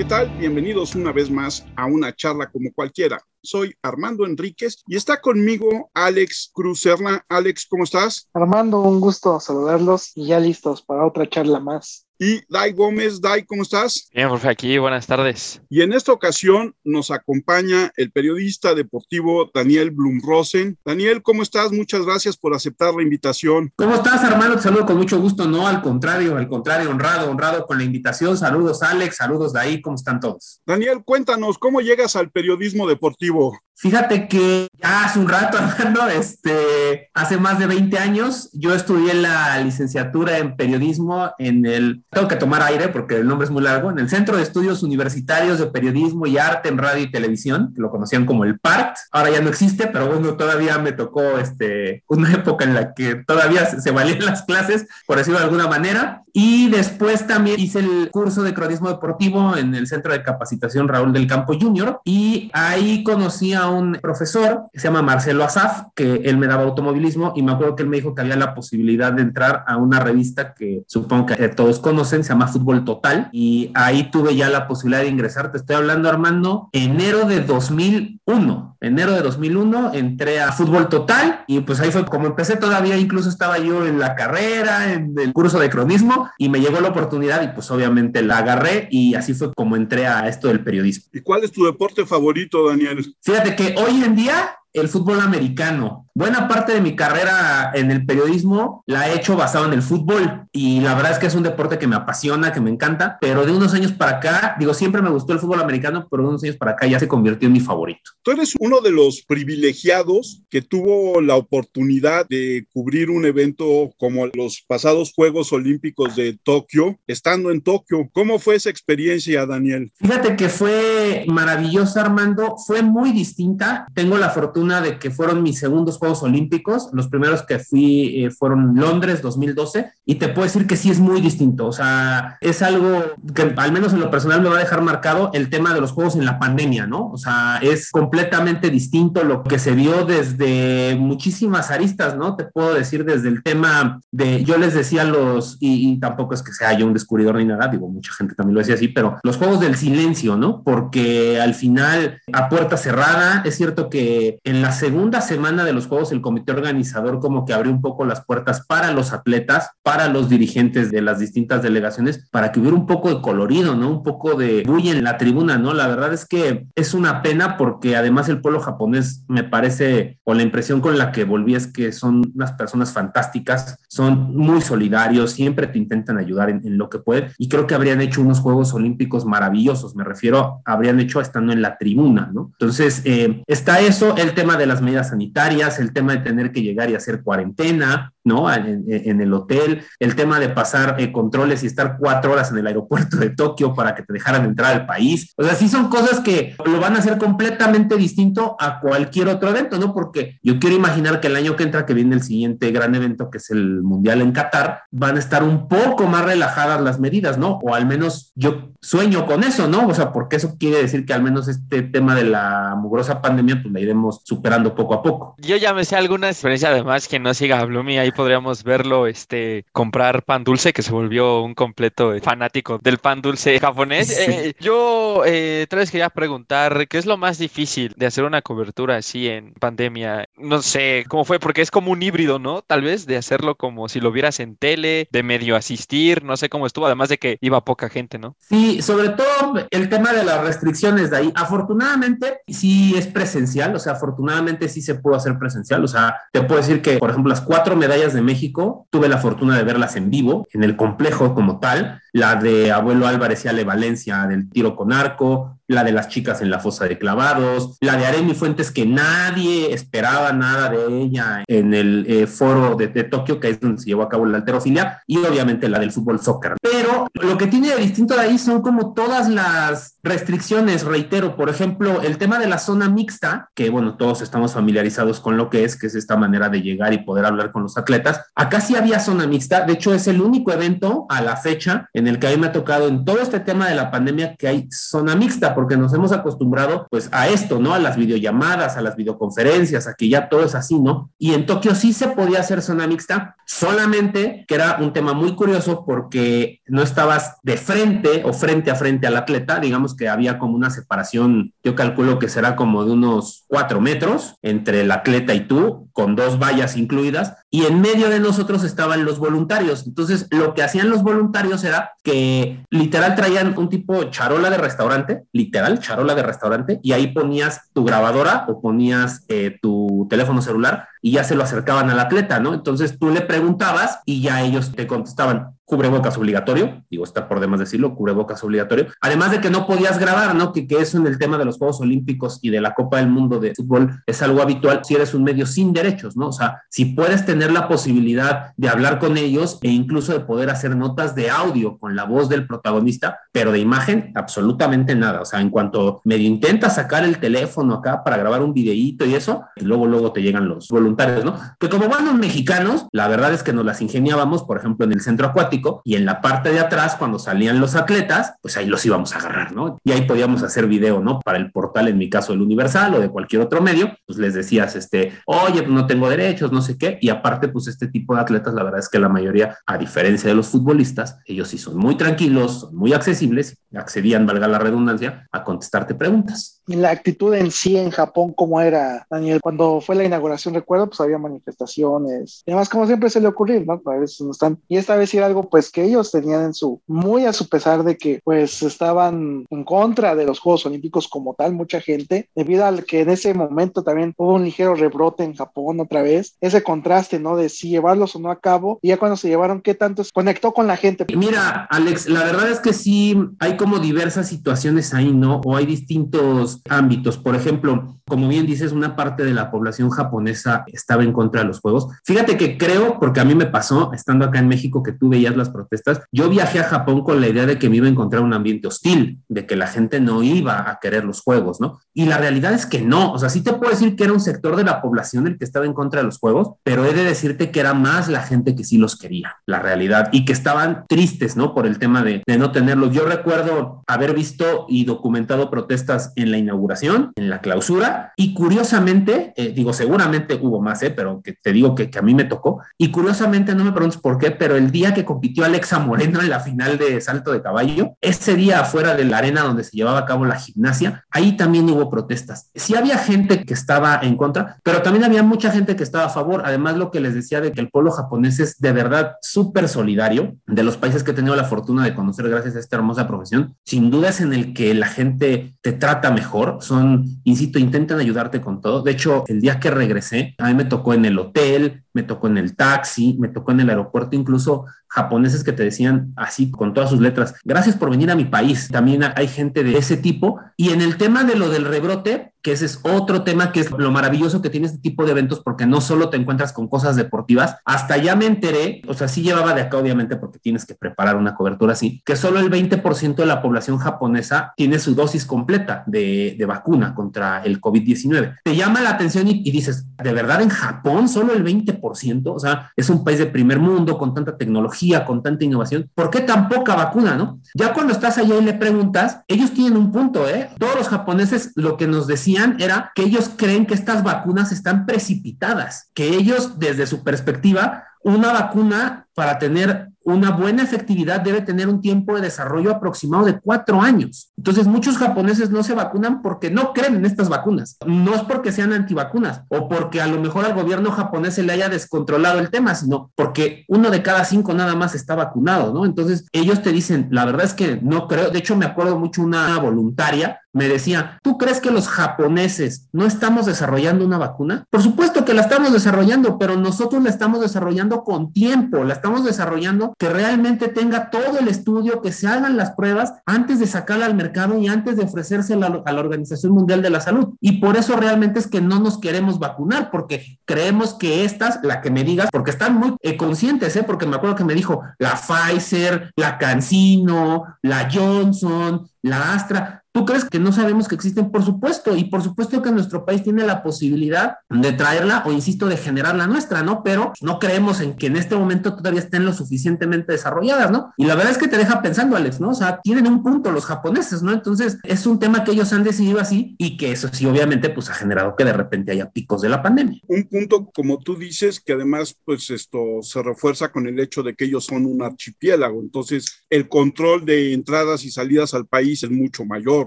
¿qué tal? Bienvenidos una vez más a una charla como cualquiera. Soy Armando Enríquez y está conmigo Alex Cruz Serna. Alex, ¿cómo estás? Armando, un gusto saludarlos y ya listos para otra charla más. Y Dai Gómez, Dai, ¿cómo estás? Bien, profe, aquí, buenas tardes. Y en esta ocasión nos acompaña el periodista deportivo Daniel Blumrosen. Daniel, ¿cómo estás? Muchas gracias por aceptar la invitación. ¿Cómo estás, hermano? Te saludo con mucho gusto. No, al contrario, al contrario, honrado, honrado con la invitación. Saludos, Alex, saludos, Dai, ¿cómo están todos? Daniel, cuéntanos, ¿cómo llegas al periodismo deportivo? Fíjate que ya hace un rato, Armando, este, hace más de 20 años, yo estudié la licenciatura en periodismo en el, tengo que tomar aire porque el nombre es muy largo, en el Centro de Estudios Universitarios de Periodismo y Arte en Radio y Televisión, lo conocían como el PART, ahora ya no existe, pero bueno, todavía me tocó este, una época en la que todavía se, valían las clases, por decirlo de alguna manera, y después también hice el curso de cronismo deportivo en el Centro de Capacitación Raúl del Campo Junior, y ahí conocí a un profesor que se llama Marcelo Azaf, que él me daba automovilismo y me acuerdo que él me dijo que había la posibilidad de entrar a una revista que supongo que todos conocen, se llama Fútbol Total y ahí tuve ya la posibilidad de ingresar. Te estoy hablando, Armando, enero de 2001. Enero de 2001 entré a Fútbol Total y pues ahí fue como empecé todavía, incluso estaba yo en la carrera, en el curso de cronismo y me llegó la oportunidad y pues obviamente la agarré y así fue como entré a esto del periodismo. ¿Y cuál es tu deporte favorito, Daniel? Fíjate que hoy en día el fútbol americano. Buena parte de mi carrera en el periodismo la he hecho basado en el fútbol y la verdad es que es un deporte que me apasiona, que me encanta, pero de unos años para acá, digo, siempre me gustó el fútbol americano, pero de unos años para acá ya se convirtió en mi favorito. Tú eres uno de los privilegiados que tuvo la oportunidad de cubrir un evento como los pasados Juegos Olímpicos de Tokio, estando en Tokio. ¿Cómo fue esa experiencia, Daniel? Fíjate que fue maravillosa, Armando, fue muy distinta. Tengo la fortuna de que fueron mis segundos Juegos Olímpicos. Los primeros que fui eh, fueron Londres 2012 y te puedo decir que sí es muy distinto. O sea, es algo que al menos en lo personal me va a dejar marcado el tema de los Juegos en la pandemia, ¿no? O sea, es completamente distinto lo que se vio desde muchísimas aristas, ¿no? Te puedo decir desde el tema de, yo les decía los, y, y tampoco es que sea yo un descubridor ni nada, digo, mucha gente también lo decía así, pero los Juegos del Silencio, ¿no? Porque al final, a puerta cerrada, es cierto que en la segunda semana de los Juegos el comité organizador como que abrió un poco las puertas para los atletas, para los dirigentes de las distintas delegaciones, para que hubiera un poco de colorido, ¿no? Un poco de bulla en la tribuna, ¿no? La verdad es que es una pena porque además el pueblo japonés me parece, o la impresión con la que volví es que son unas personas fantásticas, son muy solidarios, siempre te intentan ayudar en, lo que pueden y creo que habrían hecho unos Juegos Olímpicos maravillosos, me refiero, habrían hecho estando en la tribuna, ¿no? Entonces, eh, está eso, el tema de las medidas sanitarias, el tema de tener que llegar y hacer cuarentena, ¿no? En, el hotel, el tema de pasar eh, controles y estar cuatro horas en el aeropuerto de Tokio para que te dejaran entrar al país. O sea, sí son cosas que lo van a hacer completamente distinto a cualquier otro evento, ¿no? Porque yo quiero imaginar que el año que entra, que viene el siguiente gran evento, que es el Mundial en Qatar, van a estar un poco más relajadas las medidas, ¿no? O al menos yo sueño con eso, ¿no? O sea, porque eso quiere decir que al menos este tema de la mugrosa pandemia, pues la iremos superando poco a poco. Yo ya me sé alguna experiencia además que no siga Blumi, ahí podríamos verlo, este, comprar pan dulce, que se volvió un completo fanático del pan dulce japonés. Sí. Eh, yo eh, tal vez quería preguntar, ¿qué es lo más difícil de hacer una cobertura así en pandemia? No sé cómo fue, porque es como un híbrido, ¿no? Tal vez de hacerlo como si lo vieras en tele, de medio asistir, no sé cómo estuvo, además de que iba poca gente, ¿no? Sí, sobre todo el tema de las restricciones de ahí. Afortunadamente, sí es presencial, o sea, afortunadamente sí se pudo hacer presencial. O sea, te puedo decir que, por ejemplo, las cuatro medallas de México, tuve la fortuna de verlas en vivo, en el complejo como tal. La de Abuelo Álvarez y Ale Valencia del tiro con arco, la de las chicas en la fosa de clavados, la de Aremi Fuentes que nadie esperaba nada de ella en el eh, foro de, de, Tokio, que es donde se llevó a cabo la alterofilia, y obviamente la del fútbol soccer. Pero lo que tiene de distinto de ahí son como todas las restricciones, reitero, por ejemplo, el tema de la zona mixta, que bueno, todos estamos familiarizados con lo que es, que es esta manera de llegar y poder hablar con los atletas. Acá sí había zona mixta, de hecho es el único evento a la fecha en el que a mí me ha tocado en todo este tema de la pandemia que hay zona mixta, porque nos hemos acostumbrado pues a esto, ¿no? A las videollamadas, a las videoconferencias, a que ya todo es así, ¿no? Y en Tokio sí se podía hacer zona mixta, solamente que era un tema muy curioso porque no estabas de frente o frente a frente al atleta, digamos que había como una separación, yo calculo que será como de unos cuatro metros entre el atleta y tú, con dos vallas incluidas, y en medio de nosotros estaban los voluntarios. Entonces, lo que hacían los voluntarios era que literal traían un tipo charola de restaurante, literal charola de restaurante, y ahí ponías tu grabadora o ponías eh, tu teléfono celular y ya se lo acercaban al atleta, ¿no? Entonces tú le preguntabas y ya ellos te contestaban, cubrebocas obligatorio, digo, está por demás decirlo, cubrebocas obligatorio, además de que no podías grabar, ¿no? Que, que eso en el tema de los Juegos Olímpicos y de la Copa del Mundo de fútbol es algo habitual si eres un medio sin derechos, ¿no? O sea, si puedes tener la posibilidad de hablar con ellos e incluso de poder hacer notas de audio con la voz del protagonista, pero de imagen, absolutamente nada. O sea, en cuanto medio intentas sacar el teléfono acá para grabar un videíto y eso, luego, luego te llegan los voluntarios, ¿no? Que como buenos mexicanos, la verdad es que nos las ingeniábamos, por ejemplo, en el centro acuático y en la parte de atrás, cuando salían los atletas, pues ahí los íbamos a agarrar, ¿no? Y ahí podíamos hacer video, ¿no? Para el portal, en mi caso, el Universal o de cualquier otro medio, pues les decías, este, oye, pues no tengo derechos, no sé qué, y aparte, pues este tipo de atletas, la verdad es que la mayoría, a diferencia de los futbolistas, ellos sí son muy tranquilos, son muy accesibles, accedían, valga la redundancia, a contestarte preguntas. La actitud en sí en Japón, ¿cómo era, Daniel? Cuando fue la inauguración, recuerdo, pues había manifestaciones. Y además, como siempre se le ocurrir, ¿no? A veces no están. Y esta vez era algo, pues, que ellos tenían en su, muy a su pesar de que, pues, estaban en contra de los Juegos Olímpicos como tal, mucha gente, debido al que en ese momento también hubo un ligero rebrote en Japón otra vez. Ese contraste, ¿no? De si llevarlos o no a cabo. Y ya cuando se llevaron, ¿qué tanto se conectó con la gente? Mira, Alex, la verdad es que sí hay como diversas situaciones ahí, ¿no? O hay distintos ámbitos. Por ejemplo, como bien dices, una parte de la población japonesa estaba en contra de los juegos. Fíjate que creo, porque a mí me pasó, estando acá en México, que tú veías las protestas, yo viajé a Japón con la idea de que me iba a encontrar un ambiente hostil, de que la gente no iba a querer los juegos, ¿no? Y la realidad es que no, o sea, sí te puedo decir que era un sector de la población el que estaba en contra de los juegos, pero he de decirte que era más la gente que sí los quería, la realidad, y que estaban tristes, ¿no? Por el tema de, de no tenerlos. Yo recuerdo haber visto y documentado protestas en la inauguración, en la clausura, y curiosamente, eh, digo, seguramente hubo más, ¿eh? Pero que te digo que, que a mí me tocó, y curiosamente, no me preguntes por qué, pero el día que compitió Alexa Moreno en la final de salto de caballo, ese día afuera de la arena donde se llevaba a cabo la gimnasia, ahí también hubo protestas. Sí había gente que estaba en contra, pero también había mucha gente que estaba a favor. Además, lo que les decía de que el pueblo japonés es de verdad súper solidario, de los países que he tenido la fortuna de conocer gracias a esta hermosa profesión, sin duda es en el que la gente te trata mejor, son, insisto, intentan ayudarte con todo. De hecho, el día que regresé, a mí me tocó en el hotel, me tocó en el taxi, me tocó en el aeropuerto, incluso japoneses que te decían así con todas sus letras, gracias por venir a mi país. También hay gente de ese tipo. Y en el tema de lo del rebrote, que ese es otro tema que es lo maravilloso que tiene este tipo de eventos, porque no solo te encuentras con cosas deportivas, hasta ya me enteré, o sea, sí llevaba de acá obviamente porque tienes que preparar una cobertura así, que solo el 20% de la población japonesa tiene su dosis completa de, de vacuna contra el COVID-19. Te llama la atención y, y dices, ¿de verdad en Japón solo el 20%? O sea, es un país de primer mundo con tanta tecnología, con tanta innovación. ¿Por qué tan poca vacuna, no? Ya cuando estás allá y le preguntas, ellos tienen un punto, ¿eh? Todos los japoneses lo que nos decían era que ellos creen que estas vacunas están precipitadas, que ellos desde su perspectiva, una vacuna para tener una buena efectividad debe tener un tiempo de desarrollo aproximado de cuatro años. Entonces, muchos japoneses no se vacunan porque no creen en estas vacunas. No es porque sean antivacunas o porque a lo mejor al gobierno japonés se le haya descontrolado el tema, sino porque uno de cada cinco nada más está vacunado, ¿no? Entonces, ellos te dicen, la verdad es que no creo. De hecho, me acuerdo mucho una voluntaria me decía, ¿tú crees que los japoneses no estamos desarrollando una vacuna? Por supuesto que la estamos desarrollando, pero nosotros la estamos desarrollando con tiempo, la estamos desarrollando que realmente tenga todo el estudio, que se hagan las pruebas antes de sacarla al mercado y antes de ofrecerse a la, Organización Mundial de la Salud. Y por eso realmente es que no nos queremos vacunar, porque creemos que estas, la que me digas, porque están muy eh, conscientes, ¿eh? porque me acuerdo que me dijo la Pfizer, la CanSino, la Johnson, la Astra, ¿Tú crees que no sabemos que existen? Por supuesto, y por supuesto que nuestro país tiene la posibilidad de traerla o, insisto, de generar la nuestra, ¿no? Pero no creemos en que en este momento todavía estén lo suficientemente desarrolladas, ¿no? Y la verdad es que te deja pensando, Alex, ¿no? O sea, tienen un punto los japoneses, ¿no? Entonces, es un tema que ellos han decidido así y que eso sí, obviamente, pues ha generado que de repente haya picos de la pandemia. Un punto, como tú dices, que además, pues esto se refuerza con el hecho de que ellos son un archipiélago, entonces el control de entradas y salidas al país es mucho mayor,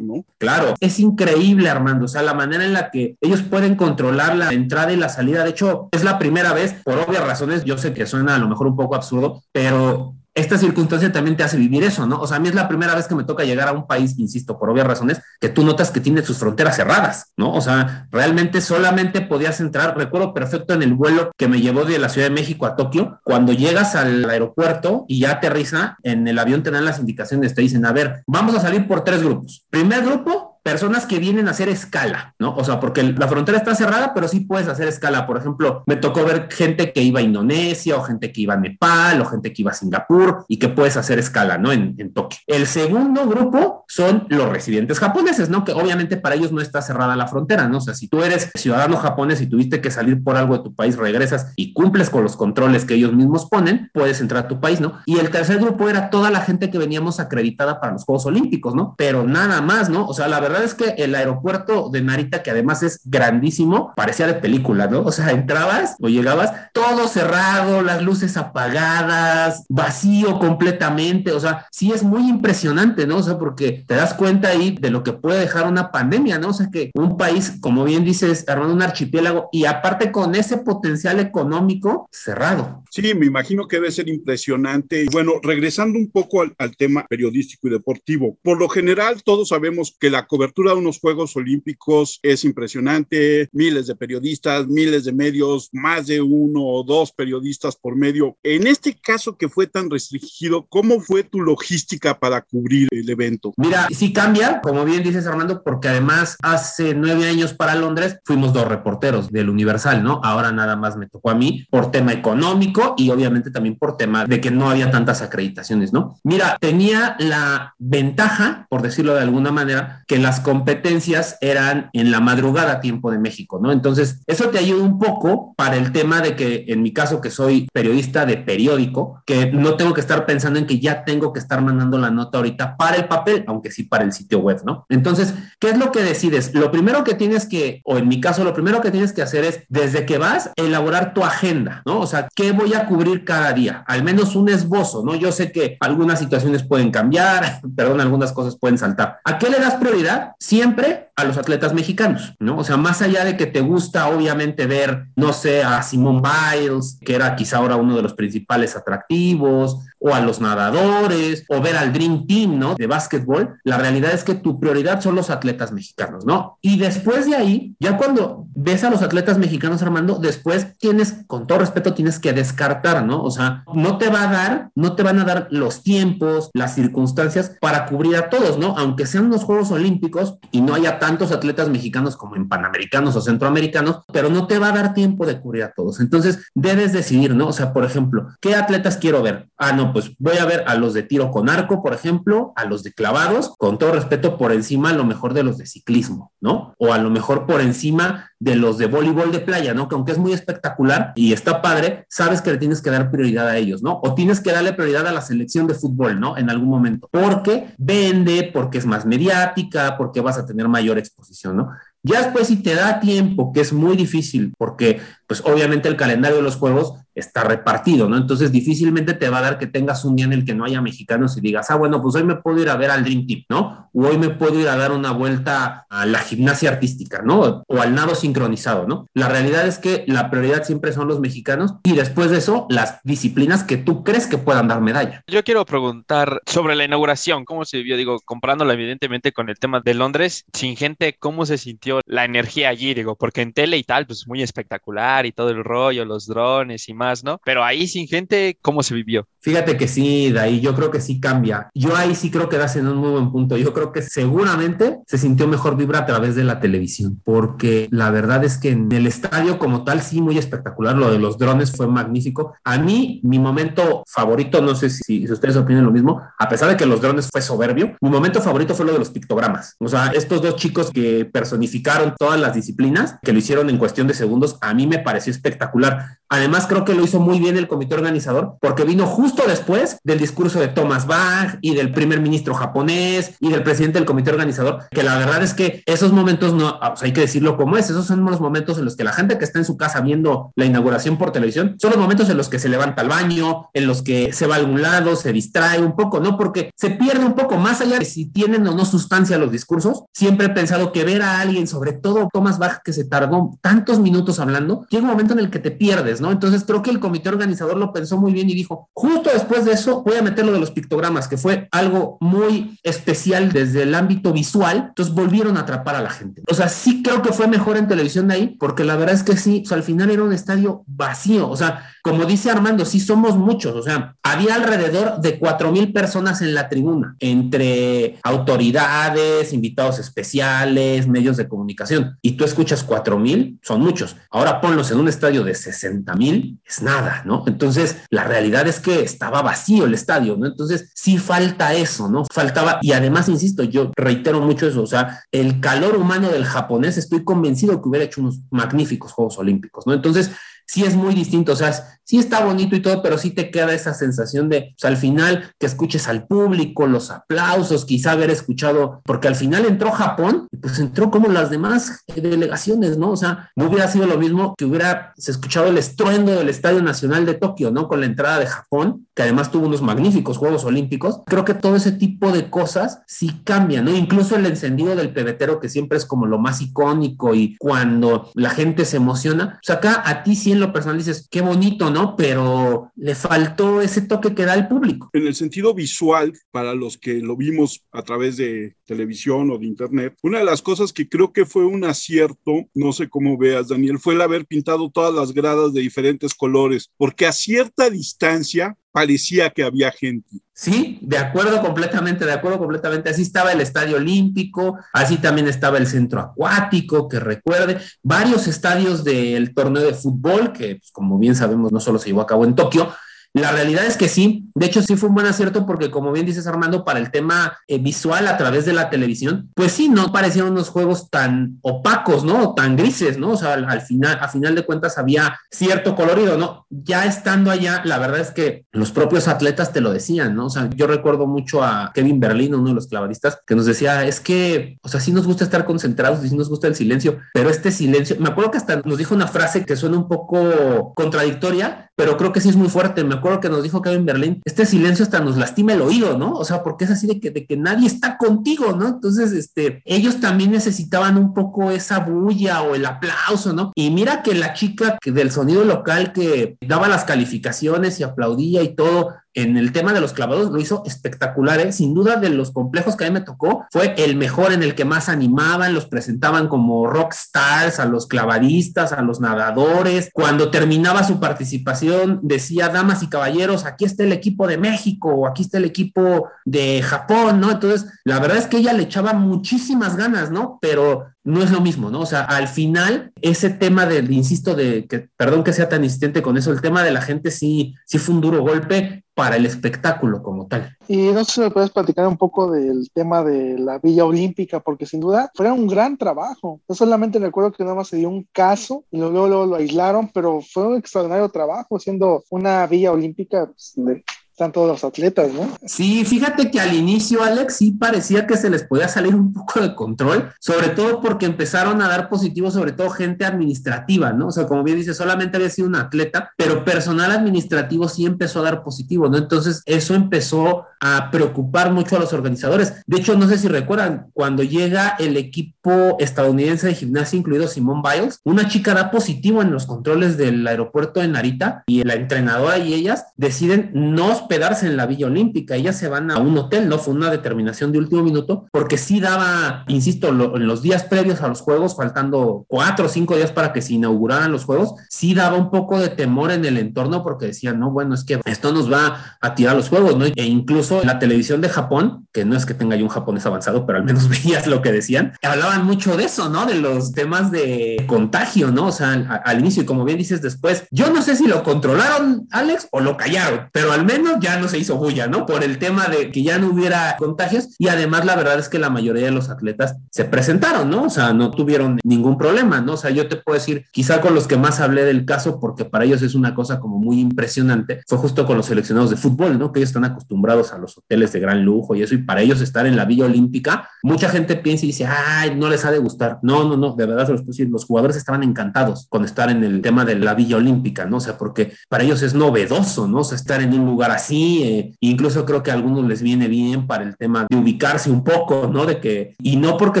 ¿no? Claro, es increíble, Armando, o sea, la manera en la que ellos pueden controlar la entrada y la salida, de hecho, es la primera vez, por obvias razones, yo sé que suena a lo mejor un poco absurdo, pero esta circunstancia también te hace vivir eso, ¿no? O sea, a mí es la primera vez que me toca llegar a un país, insisto, por obvias razones, que tú notas que tiene sus fronteras cerradas, ¿no? O sea, realmente solamente podías entrar, recuerdo perfecto en el vuelo que me llevó de la Ciudad de México a Tokio, cuando llegas al aeropuerto y ya aterriza, en el avión te dan las indicaciones, te dicen, a ver, vamos a salir por tres grupos. Primer grupo, personas que vienen a hacer escala, ¿no? O sea, porque la frontera está cerrada, pero sí puedes hacer escala. Por ejemplo, me tocó ver gente que iba a Indonesia o gente que iba a Nepal o gente que iba a Singapur y que puedes hacer escala, ¿no? En, Tokio. El segundo grupo son los residentes japoneses, ¿no? Que obviamente para ellos no está cerrada la frontera, ¿no? O sea, si tú eres ciudadano japonés y tuviste que salir por algo de tu país, regresas y cumples con los controles que ellos mismos ponen, puedes entrar a tu país, ¿no? Y el tercer grupo era toda la gente que veníamos acreditada para los Juegos Olímpicos, ¿no? Pero nada más, ¿no? O sea, la verdad verdad es que el aeropuerto de Narita, que además es grandísimo, parecía de película, ¿no? O sea, entrabas o llegabas, todo cerrado, las luces apagadas, vacío completamente, o sea, sí es muy impresionante, ¿no? O sea, porque te das cuenta ahí de lo que puede dejar una pandemia, ¿no? O sea, que un país, como bien dices, Armando, un archipiélago y aparte con ese potencial económico cerrado. Sí, me imagino que debe ser impresionante. Bueno, regresando un poco al, al tema periodístico y deportivo, por lo general todos sabemos que la cobertura cobertura de unos Juegos Olímpicos es impresionante, miles de periodistas, miles de medios, más de uno o dos periodistas por medio. En este caso que fue tan restringido, ¿cómo fue tu logística para cubrir el evento? Mira, sí cambia, como bien dices Armando, porque además hace nueve años para Londres fuimos dos reporteros del Universal, ¿no? Ahora nada más me tocó a mí por tema económico y obviamente también por tema de que no había tantas acreditaciones, ¿no? Mira, tenía la ventaja, por decirlo de alguna manera, que la las competencias eran en la madrugada tiempo de México, ¿no? Entonces, eso te ayuda un poco para el tema de que, en mi caso, que soy periodista de periódico, que no tengo que estar pensando en que ya tengo que estar mandando la nota ahorita para el papel, aunque sí para el sitio web, ¿no? Entonces, ¿qué es lo que decides? Lo primero que tienes que, o en mi caso, lo primero que tienes que hacer es, desde que vas, elaborar tu agenda, ¿no? O sea, ¿qué voy a cubrir cada día? Al menos un esbozo, ¿no? Yo sé que algunas situaciones pueden cambiar, perdón, algunas cosas pueden saltar. ¿A qué le das prioridad? Siempre a los atletas mexicanos, ¿no? O sea, más allá de que te gusta obviamente ver, no sé, a Simón Biles, que era quizá ahora uno de los principales atractivos, o a los nadadores, o ver al Dream Team, ¿no? De básquetbol, la realidad es que tu prioridad son los atletas mexicanos, ¿no? Y después de ahí, ya cuando ves a los atletas mexicanos, Armando, después tienes, con todo respeto, tienes que descartar, ¿no? O sea, no te va a dar, no te van a dar los tiempos, las circunstancias para cubrir a todos, ¿no? Aunque sean los Juegos Olímpicos y no haya tantos atletas mexicanos como en panamericanos o centroamericanos, pero no te va a dar tiempo de cubrir a todos. Entonces, debes decidir, ¿no? O sea, por ejemplo, ¿qué atletas quiero ver? Ah, no, pues voy a ver a los de tiro con arco, por ejemplo, a los de clavados, con todo respeto, por encima a lo mejor de los de ciclismo, ¿no? O a lo mejor por encima de los de voleibol de playa, ¿no? Que aunque es muy espectacular y está padre, sabes que le tienes que dar prioridad a ellos, ¿no? O tienes que darle prioridad a la selección de fútbol, ¿no? En algún momento, porque vende, porque es más mediática, porque vas a tener mayor exposición, ¿no? Ya después, si te da tiempo, que es muy difícil, porque pues obviamente el calendario de los juegos está repartido, ¿no? Entonces difícilmente te va a dar que tengas un día en el que no haya mexicanos y digas, ah, bueno, pues hoy me puedo ir a ver al Dream Team, ¿no? O hoy me puedo ir a dar una vuelta a la gimnasia artística, ¿no? O al nado sincronizado, ¿no? La realidad es que la prioridad siempre son los mexicanos y después de eso, las disciplinas que tú crees que puedan dar medalla. Yo quiero preguntar sobre la inauguración, ¿cómo se vivió? Digo, comprándola evidentemente con el tema de Londres, sin gente, ¿cómo se sintió la energía allí? Digo, porque en tele y tal, pues muy espectacular y todo el rollo, los drones y demás, ¿no? Pero ahí sin gente, ¿cómo se vivió? Fíjate que sí, de ahí yo creo que sí cambia. Yo ahí sí creo que das en un muy buen punto. Yo creo que seguramente se sintió mejor vibra a través de la televisión, porque la verdad es que en el estadio como tal sí muy espectacular. Lo de los drones fue magnífico. A mí, mi momento favorito, no sé si, si ustedes opinan lo mismo, a pesar de que los drones fue soberbio, mi momento favorito fue lo de los pictogramas. O sea, estos dos chicos que personificaron todas las disciplinas, que lo hicieron en cuestión de segundos, a mí me pareció espectacular. Además, creo que lo hizo muy bien el comité organizador porque vino justo después del discurso de Thomas Bach y del primer ministro japonés y del presidente del comité organizador, que la verdad es que esos momentos no, hay que decirlo como es, esos son los momentos en los que la gente que está en su casa viendo la inauguración por televisión, son los momentos en los que se levanta al baño, en los que se va a algún lado, se distrae un poco, ¿no? Porque se pierde un poco más allá de si tienen o no sustancia los discursos. Siempre he pensado que ver a alguien, sobre todo Thomas Bach, que se tardó tantos minutos hablando, llega un momento en el que te pierdes, ¿no? Entonces creo que el comité organizador lo pensó muy bien y dijo, justo después de eso voy a meter lo de los pictogramas, que fue algo muy especial desde el ámbito visual, entonces volvieron a atrapar a la gente. O sea, sí creo que fue mejor en televisión de ahí, porque la verdad es que sí, o sea, al final era un estadio vacío, o sea, como dice Armando, sí somos muchos, o sea, había alrededor de cuatro mil personas en la tribuna, entre autoridades, invitados especiales, medios de comunicación, y tú escuchas cuatro mil, son muchos. Ahora en un estadio de 60 mil es nada, ¿no? Entonces, la realidad es que estaba vacío el estadio, ¿no? Entonces, sí falta eso, ¿no? Faltaba, y además, insisto, yo reitero mucho eso, o sea, el calor humano del japonés, estoy convencido que hubiera hecho unos magníficos Juegos Olímpicos, ¿no? Entonces, sí es muy distinto, o sea, sí está bonito y todo, pero sí te queda esa sensación de, al final, que escuches al público, los aplausos, quizá haber escuchado, porque al final entró Japón, y pues entró como las demás delegaciones, ¿no? O sea, no hubiera sido lo mismo que hubiera escuchado el estruendo del Estadio Nacional de Tokio, ¿no? Con la entrada de Japón, que además tuvo unos magníficos Juegos Olímpicos. Creo que todo ese tipo de cosas sí cambian, ¿no? Incluso el encendido del pebetero, que siempre es como lo más icónico y cuando la gente se emociona, pues acá a ti sí en lo personal dices, qué bonito, ¿no? Pero le faltó ese toque que da el público. En el sentido visual, para los que lo vimos a través de televisión o de internet, una de las cosas que creo que fue un acierto, no sé cómo veas, Daniel, fue el haber pintado todas las gradas de diferentes colores, porque a cierta distancia parecía que había gente. Sí, de acuerdo completamente, de acuerdo completamente. Así estaba el Estadio Olímpico, así también estaba el Centro Acuático, que recuerde, varios estadios del torneo de fútbol, que pues, como bien sabemos no solo se llevó a cabo en Tokio, la realidad es que sí, de hecho sí fue un buen acierto porque como bien dices Armando, para el tema eh, visual a través de la televisión, pues sí, no parecían unos juegos tan opacos, ¿no? Tan grises, ¿no? O sea, al, final, a final de cuentas había cierto colorido, ¿no? Ya estando allá, la verdad es que los propios atletas te lo decían, ¿no? O sea, yo recuerdo mucho a Kevin Berlín, uno de los clavadistas, que nos decía, es que, o sea, sí nos gusta estar concentrados y sí nos gusta el silencio, pero este silencio, me acuerdo que hasta nos dijo una frase que suena un poco contradictoria, pero creo que sí es muy fuerte. Me acuerdo que nos dijo Kevin Berlín, este silencio hasta nos lastima el oído, ¿no? O sea, porque es así de que, de que nadie está contigo, ¿no? Entonces, este, ellos también necesitaban un poco esa bulla o el aplauso, ¿no? Y mira que la chica del sonido local que daba las calificaciones y aplaudía y todo, en el tema de los clavados lo hizo espectacular, ¿eh? sin duda de los complejos que a mí me tocó, fue el mejor en el que más animaban, los presentaban como rock stars, a los clavadistas, a los nadadores. Cuando terminaba su participación decía, damas y caballeros, aquí está el equipo de México o aquí está el equipo de Japón, ¿no? Entonces, la verdad es que ella le echaba muchísimas ganas, ¿no? Pero no es lo mismo, ¿no? O sea, al final, ese tema del, insisto, de que, perdón que sea tan insistente con eso, el tema de la gente sí, sí fue un duro golpe para el espectáculo como tal. Y no sé si me puedes platicar un poco del tema de la Villa Olímpica, porque sin duda fue un gran trabajo. No solamente recuerdo que nada más se dio un caso y luego, luego lo aislaron, pero fue un extraordinario trabajo siendo una Villa Olímpica pues, de están todos los atletas, ¿no? Sí, fíjate que al inicio, Alex, sí parecía que se les podía salir un poco de control, sobre todo porque empezaron a dar positivos, sobre todo gente administrativa, ¿no? O sea, como bien dice, solamente había sido un atleta, pero personal administrativo sí empezó a dar positivo, ¿no? Entonces, eso empezó a preocupar mucho a los organizadores. De hecho, no sé si recuerdan, cuando llega el equipo estadounidense de gimnasia, incluido Simone Biles, una chica da positivo en los controles del aeropuerto de Narita y la entrenadora y ellas deciden no hospedarse en la Villa Olímpica, ellas se van a un hotel, ¿no? Fue una determinación de último minuto, porque sí daba, insisto, en los días previos a los Juegos, faltando cuatro o cinco días para que se inauguraran los Juegos, sí daba un poco de temor en el entorno porque decían, no, bueno, es que esto nos va a tirar los Juegos, ¿no? E incluso la televisión de Japón, que no es que tenga yo un japonés avanzado, pero al menos veías lo que decían, hablaban mucho de eso, ¿no? De los temas de contagio, ¿no? O sea, al, inicio y como bien dices después, yo no sé si lo controlaron, Alex, o lo callaron, pero al menos ya no se hizo bulla, ¿no? Por el tema de que ya no hubiera contagios y además la verdad es que la mayoría de los atletas se presentaron, ¿no? O sea, no tuvieron ningún problema, ¿no? O sea, yo te puedo decir, quizá con los que más hablé del caso, porque para ellos es una cosa como muy impresionante, fue justo con los seleccionados de fútbol, ¿no? Que ellos están acostumbrados a los hoteles de gran lujo y eso, y para ellos estar en la Villa Olímpica, mucha gente piensa y dice, ay, no les ha de gustar. No, no, no, de verdad los los jugadores estaban encantados con estar en el tema de la Villa Olímpica, ¿no? O sea, porque para ellos es novedoso, ¿no? O sea, estar en un lugar así, eh, incluso creo que a algunos les viene bien para el tema de ubicarse un poco, ¿no? De que, y no porque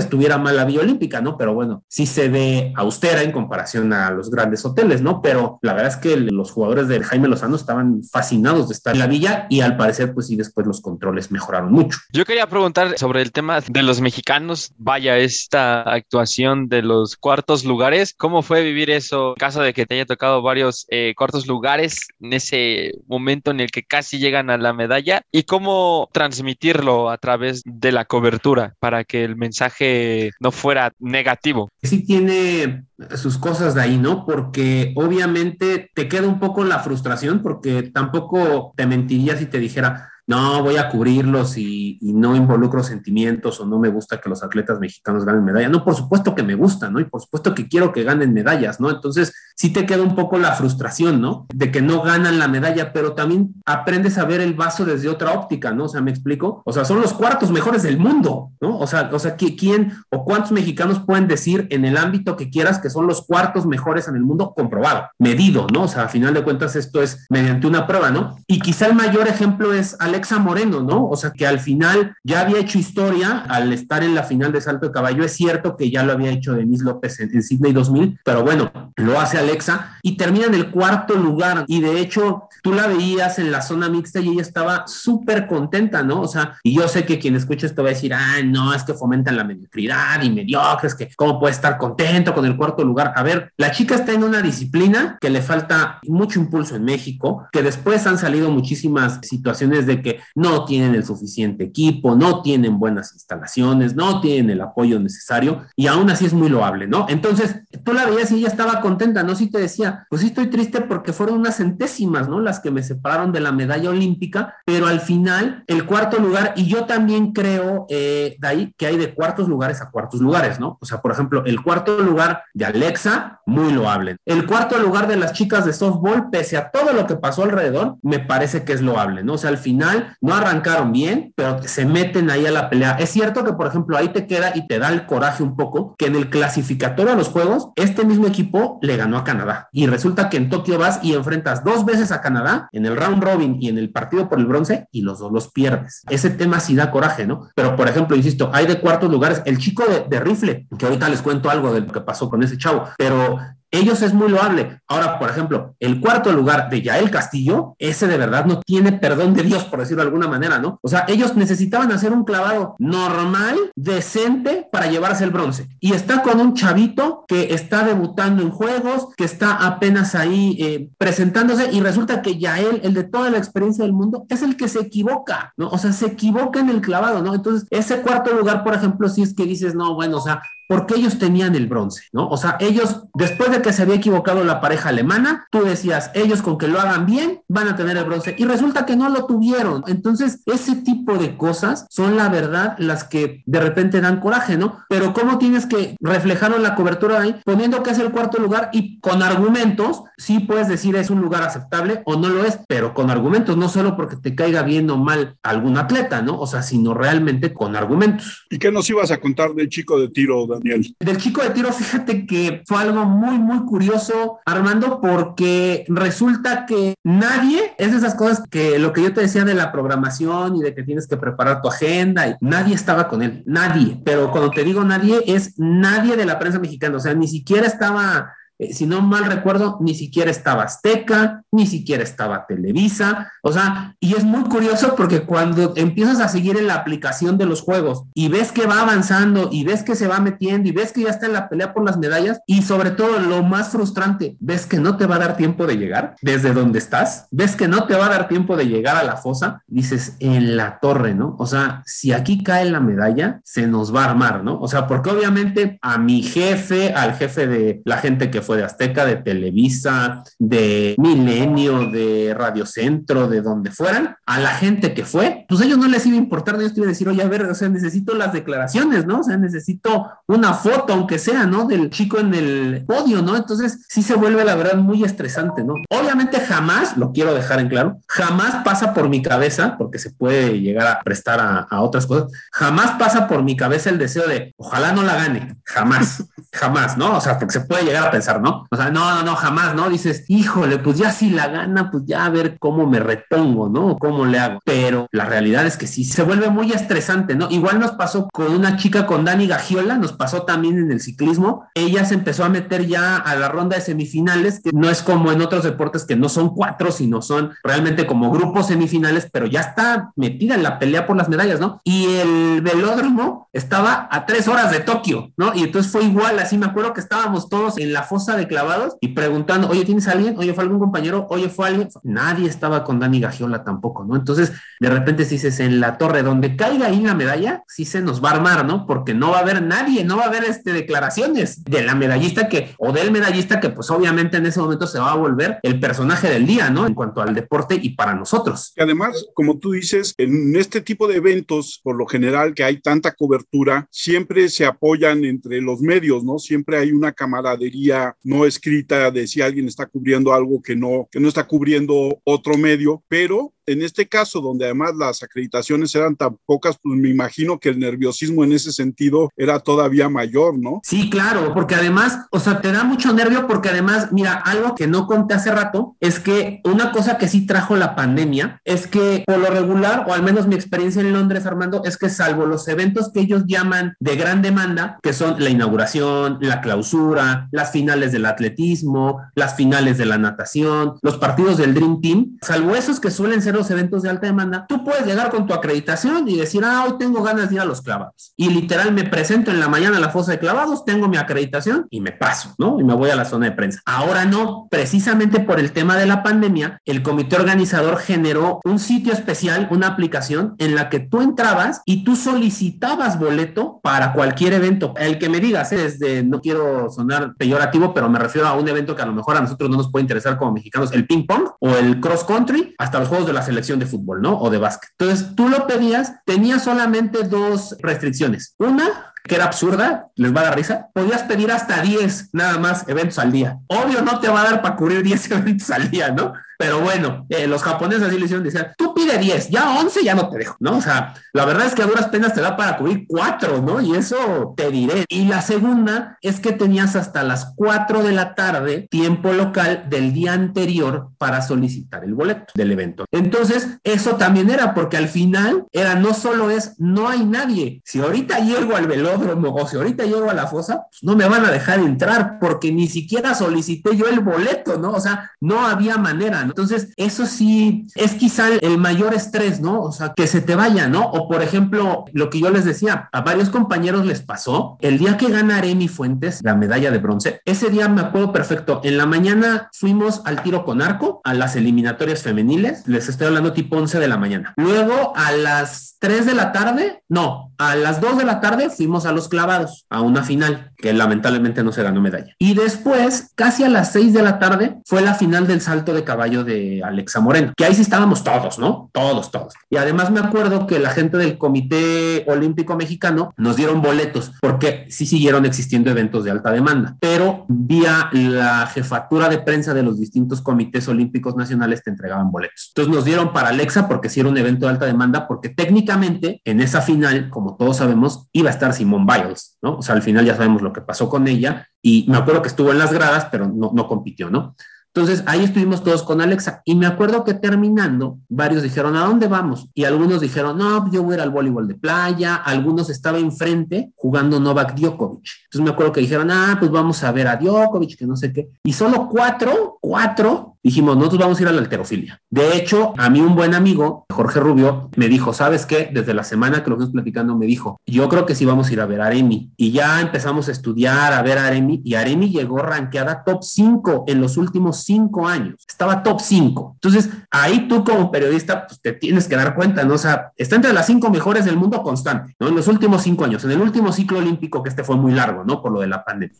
estuviera mal la Villa Olímpica, ¿no? Pero bueno, sí se ve austera en comparación a los grandes hoteles, ¿no? Pero la verdad es que los jugadores de Jaime Lozano estaban fascinados de estar en la villa y al parecer, pues sí, después los controles mejoraron mucho. Yo quería preguntar sobre el tema de los mexicanos. Vaya, esta actuación de los cuartos lugares, ¿cómo fue vivir eso caso de que te haya tocado varios eh, cuartos lugares en ese momento en el que casi llegan a la medalla? ¿Y cómo transmitirlo a través de la cobertura para que el mensaje no fuera negativo? Sí tiene sus cosas de ahí, ¿no? Porque obviamente te queda un poco la frustración porque tampoco te mentiría si te dijera, no, voy a cubrirlos y, no involucro sentimientos o no me gusta que los atletas mexicanos ganen medallas. No, por supuesto que me gusta, ¿no? Y por supuesto que quiero que ganen medallas, ¿no? Entonces, sí te queda un poco la frustración, ¿no? De que no ganan la medalla, pero también aprendes a ver el vaso desde otra óptica, ¿no? O sea, ¿me explico? O sea, son los cuartos mejores del mundo, ¿no? O sea, o sea, ¿quién o cuántos mexicanos pueden decir en el ámbito que quieras que son los cuartos mejores en el mundo comprobado, medido, ¿no? O sea, a final de cuentas esto es mediante una prueba, ¿no? Y quizá el mayor ejemplo es Alexa Moreno, ¿no? O sea, que al final ya había hecho historia al estar en la final de salto de caballo. Es cierto que ya lo había hecho Denise López en, en Sydney 2000, pero bueno, lo hace Alexa y termina en el cuarto lugar. Y de hecho, tú la veías en la zona mixta y ella estaba súper contenta, ¿no? O sea, y yo sé que quien escucha esto va a decir, ay, no, es que fomentan la mediocridad y mediocres, que cómo puede estar contento con el cuarto lugar. A ver, la chica está en una disciplina que le falta mucho impulso en México, que después han salido muchísimas situaciones de que no tienen el suficiente equipo, no tienen buenas instalaciones, no tienen el apoyo necesario y aún así es muy loable, ¿no? Entonces, tú la veías y ella estaba contenta, ¿no? Si te decía, pues sí estoy triste porque fueron unas centésimas, ¿no? Las que me separaron de la medalla olímpica, pero al final el cuarto lugar, y yo también creo eh, de ahí que hay de cuartos lugares a cuartos lugares, ¿no? O sea, por ejemplo, el cuarto lugar de Alexa, muy loable. El cuarto lugar de las chicas de softball, pese a todo lo que pasó alrededor, me parece que es loable, ¿no? O sea, al final no arrancaron bien, pero se meten ahí a la pelea. Es cierto que, por ejemplo, ahí te queda y te da el coraje un poco que en el clasificatorio a los Juegos, este mismo equipo le ganó a Canadá. Y resulta que en Tokio vas y enfrentas dos veces a Canadá en el round robin y en el partido por el bronce y los dos los pierdes. Ese tema sí da coraje, ¿no? Pero, por ejemplo, insisto, hay de cuartos lugares. El chico de, de rifle, que ahorita les cuento algo de lo que pasó con ese chavo, pero ellos es muy loable. Ahora, por ejemplo, el cuarto lugar de Yael Castillo, ese de verdad no tiene perdón de Dios, por decirlo de alguna manera, ¿no? O sea, ellos necesitaban hacer un clavado normal, decente, para llevarse el bronce. Y está con un chavito que está debutando en juegos, que está apenas ahí eh, presentándose, y resulta que Yael, el de toda la experiencia del mundo, es el que se equivoca, ¿no? O sea, se equivoca en el clavado, ¿no? Entonces, ese cuarto lugar, por ejemplo, si es que dices, no, bueno, o sea, porque ellos tenían el bronce, ¿no? O sea, ellos, después de que se había equivocado la pareja alemana, tú decías, ellos con que lo hagan bien, van a tener el bronce. Y resulta que no lo tuvieron. Entonces, ese tipo de cosas son la verdad las que de repente dan coraje, ¿no? Pero ¿cómo tienes que reflejarlo en la cobertura ahí? Poniendo que es el cuarto lugar y con argumentos, sí puedes decir es un lugar aceptable o no lo es, pero con argumentos, no solo porque te caiga bien o mal algún atleta, ¿no? O sea, sino realmente con argumentos. ¿Y qué nos ibas a contar del chico de tiro, del chico de tiro, fíjate que fue algo muy, muy curioso, Armando, porque resulta que nadie, es de esas cosas que lo que yo te decía de la programación y de que tienes que preparar tu agenda, y nadie estaba con él, nadie. Pero cuando te digo nadie, es nadie de la prensa mexicana, o sea, ni siquiera estaba eh, si no mal recuerdo, ni siquiera estaba Azteca, ni siquiera estaba Televisa, o sea, y es muy curioso porque cuando empiezas a seguir en la aplicación de los juegos y ves que va avanzando y ves que se va metiendo y ves que ya está en la pelea por las medallas y sobre todo lo más frustrante, ves que no te va a dar tiempo de llegar desde donde estás, ves que no te va a dar tiempo de llegar a la fosa, dices, en la torre, ¿no? O sea, si aquí cae la medalla, se nos va a armar, ¿no? O sea, porque obviamente a mi jefe, al jefe de la gente que fue de Azteca, de Televisa, de Milenio, de Radio Centro, de donde fueran, a la gente que fue, pues a ellos no les iba a importar, ellos te iban a decir, oye, a ver, o sea, necesito las declaraciones, ¿no? O sea, necesito una foto, aunque sea, ¿no? Del chico en el podio, ¿no? Entonces, sí se vuelve, la verdad, muy estresante, ¿no? Obviamente jamás, lo quiero dejar en claro, jamás pasa por mi cabeza, porque se puede llegar a prestar a, a otras cosas, jamás pasa por mi cabeza el deseo de, ojalá no la gane, jamás, jamás, ¿no? O sea, porque se puede llegar a pensar, ¿no? O sea, no, no, no, jamás, ¿no? Dices, híjole, pues ya si la gana, pues ya a ver cómo me repongo, ¿no? ¿Cómo le hago? Pero la realidad es que sí, se vuelve muy estresante, ¿no? Igual nos pasó con una chica, con Dani Gagiola, nos pasó también en el ciclismo. Ella se empezó a meter ya a la ronda de semifinales, que no es como en otros deportes que no son cuatro, sino son realmente como grupos semifinales, pero ya está metida en la pelea por las medallas, ¿no? Y el velódromo estaba a tres horas de Tokio, ¿no? Y entonces fue igual, así me acuerdo que estábamos todos en la fosa de clavados y preguntando, oye, ¿tienes alguien? Oye, ¿fue algún compañero? Oye, ¿fue alguien? Nadie estaba con Dani Gagiola tampoco, ¿no? Entonces, de repente si dices, en la torre, donde caiga ahí la medalla, sí se nos va a armar, ¿no? Porque no va a haber nadie, no va a haber este, declaraciones de la medallista que, o del medallista que pues obviamente en ese momento se va a volver el personaje del día, ¿no? En cuanto al deporte y para nosotros. Además, como tú dices, en este tipo de eventos, por lo general que hay tanta cobertura, siempre se apoyan entre los medios, ¿no? Siempre hay una camaradería no escrita de si alguien está cubriendo algo que no, que no está cubriendo otro medio, pero en este caso, donde además las acreditaciones eran tan pocas, pues me imagino que el nerviosismo en ese sentido era todavía mayor, ¿no? Sí, claro, porque además, o sea, te da mucho nervio porque además, mira, algo que no conté hace rato es que una cosa que sí trajo la pandemia es que por lo regular, o al menos mi experiencia en Londres, Armando, es que salvo los eventos que ellos llaman de gran demanda, que son la inauguración, la clausura, las finales del atletismo, las finales de la natación, los partidos del Dream Team, salvo esos que suelen ser los eventos de alta demanda, tú puedes llegar con tu acreditación y decir, ah, hoy tengo ganas de ir a los clavados. Y literal me presento en la mañana a la fosa de clavados, tengo mi acreditación y me paso, ¿no? Y me voy a la zona de prensa. Ahora no, precisamente por el tema de la pandemia, el comité organizador generó un sitio especial, una aplicación en la que tú entrabas y tú solicitabas boleto para cualquier evento. El que me digas es de, no quiero sonar peyorativo, pero me refiero a un evento que a lo mejor a nosotros no nos puede interesar como mexicanos, el ping pong o el cross country, hasta los juegos de la selección de fútbol, ¿no? O de básquet. Entonces, tú lo pedías, tenía solamente dos restricciones. Una, que era absurda, les va a dar risa, podías pedir hasta 10 nada más eventos al día. Obvio no te va a dar para cubrir 10 eventos al día, ¿no? Pero bueno, eh, los japoneses así le hicieron, decían, tú pide 10, ya 11 ya no te dejo, ¿no? O sea, la verdad es que a duras penas te da para cubrir 4, ¿no? Y eso te diré. Y la segunda es que tenías hasta las 4 de la tarde, tiempo local del día anterior para solicitar el boleto del evento. Entonces, eso también era porque al final era no solo es, no hay nadie. Si ahorita llego al velódromo o si ahorita llego a la fosa, pues no me van a dejar entrar porque ni siquiera solicité yo el boleto, ¿no? O sea, no había manera, ¿no? Entonces, eso sí es quizá el mayor estrés, ¿no? O sea, que se te vaya, ¿no? O por ejemplo, lo que yo les decía, a varios compañeros les pasó, el día que gana Aremi Fuentes la medalla de bronce, ese día me acuerdo perfecto, en la mañana fuimos al tiro con arco, a las eliminatorias femeniles, les estoy hablando tipo 11 de la mañana. Luego a las 3 de la tarde, no, a las 2 de la tarde fuimos a los clavados, a una final, que lamentablemente no se ganó medalla. Y después, casi a las 6 de la tarde, fue la final del salto de caballo de Alexa Moreno, que ahí sí estábamos todos, ¿no? Todos, todos. Y además me acuerdo que la gente del Comité Olímpico Mexicano nos dieron boletos, porque sí siguieron existiendo eventos de alta demanda, pero vía la jefatura de prensa de los distintos comités olímpicos nacionales te entregaban boletos. Entonces nos dieron para Alexa porque sí era un evento de alta demanda, porque técnicamente en esa final, como todos sabemos, iba a estar Simone Biles, ¿no? O sea, al final ya sabemos lo que pasó con ella y me acuerdo que estuvo en las gradas, pero no, no compitió, ¿no? Entonces ahí estuvimos todos con Alexa y me acuerdo que terminando, varios dijeron, ¿a dónde vamos? Y algunos dijeron, no, yo voy a ir al voleibol de playa, algunos estaban enfrente jugando Novak Djokovic. Entonces me acuerdo que dijeron, ah, pues vamos a ver a Djokovic, que no sé qué. Y solo cuatro, cuatro dijimos, nosotros vamos a ir a la alterofilia. De hecho, a mí un buen amigo, Jorge Rubio, me dijo, ¿sabes qué? Desde la semana que lo fuimos platicando, me dijo, yo creo que sí vamos a ir a ver a Aremi. Y ya empezamos a estudiar, a ver a Aremi, y Aremi llegó rankeada top 5 en los últimos 5 años. Estaba top 5. Entonces, ahí tú como periodista, pues te tienes que dar cuenta, ¿no? O sea, está entre las 5 mejores del mundo constante, ¿no? En los últimos 5 años, en el último ciclo olímpico, que este fue muy largo, ¿no? Por lo de la pandemia.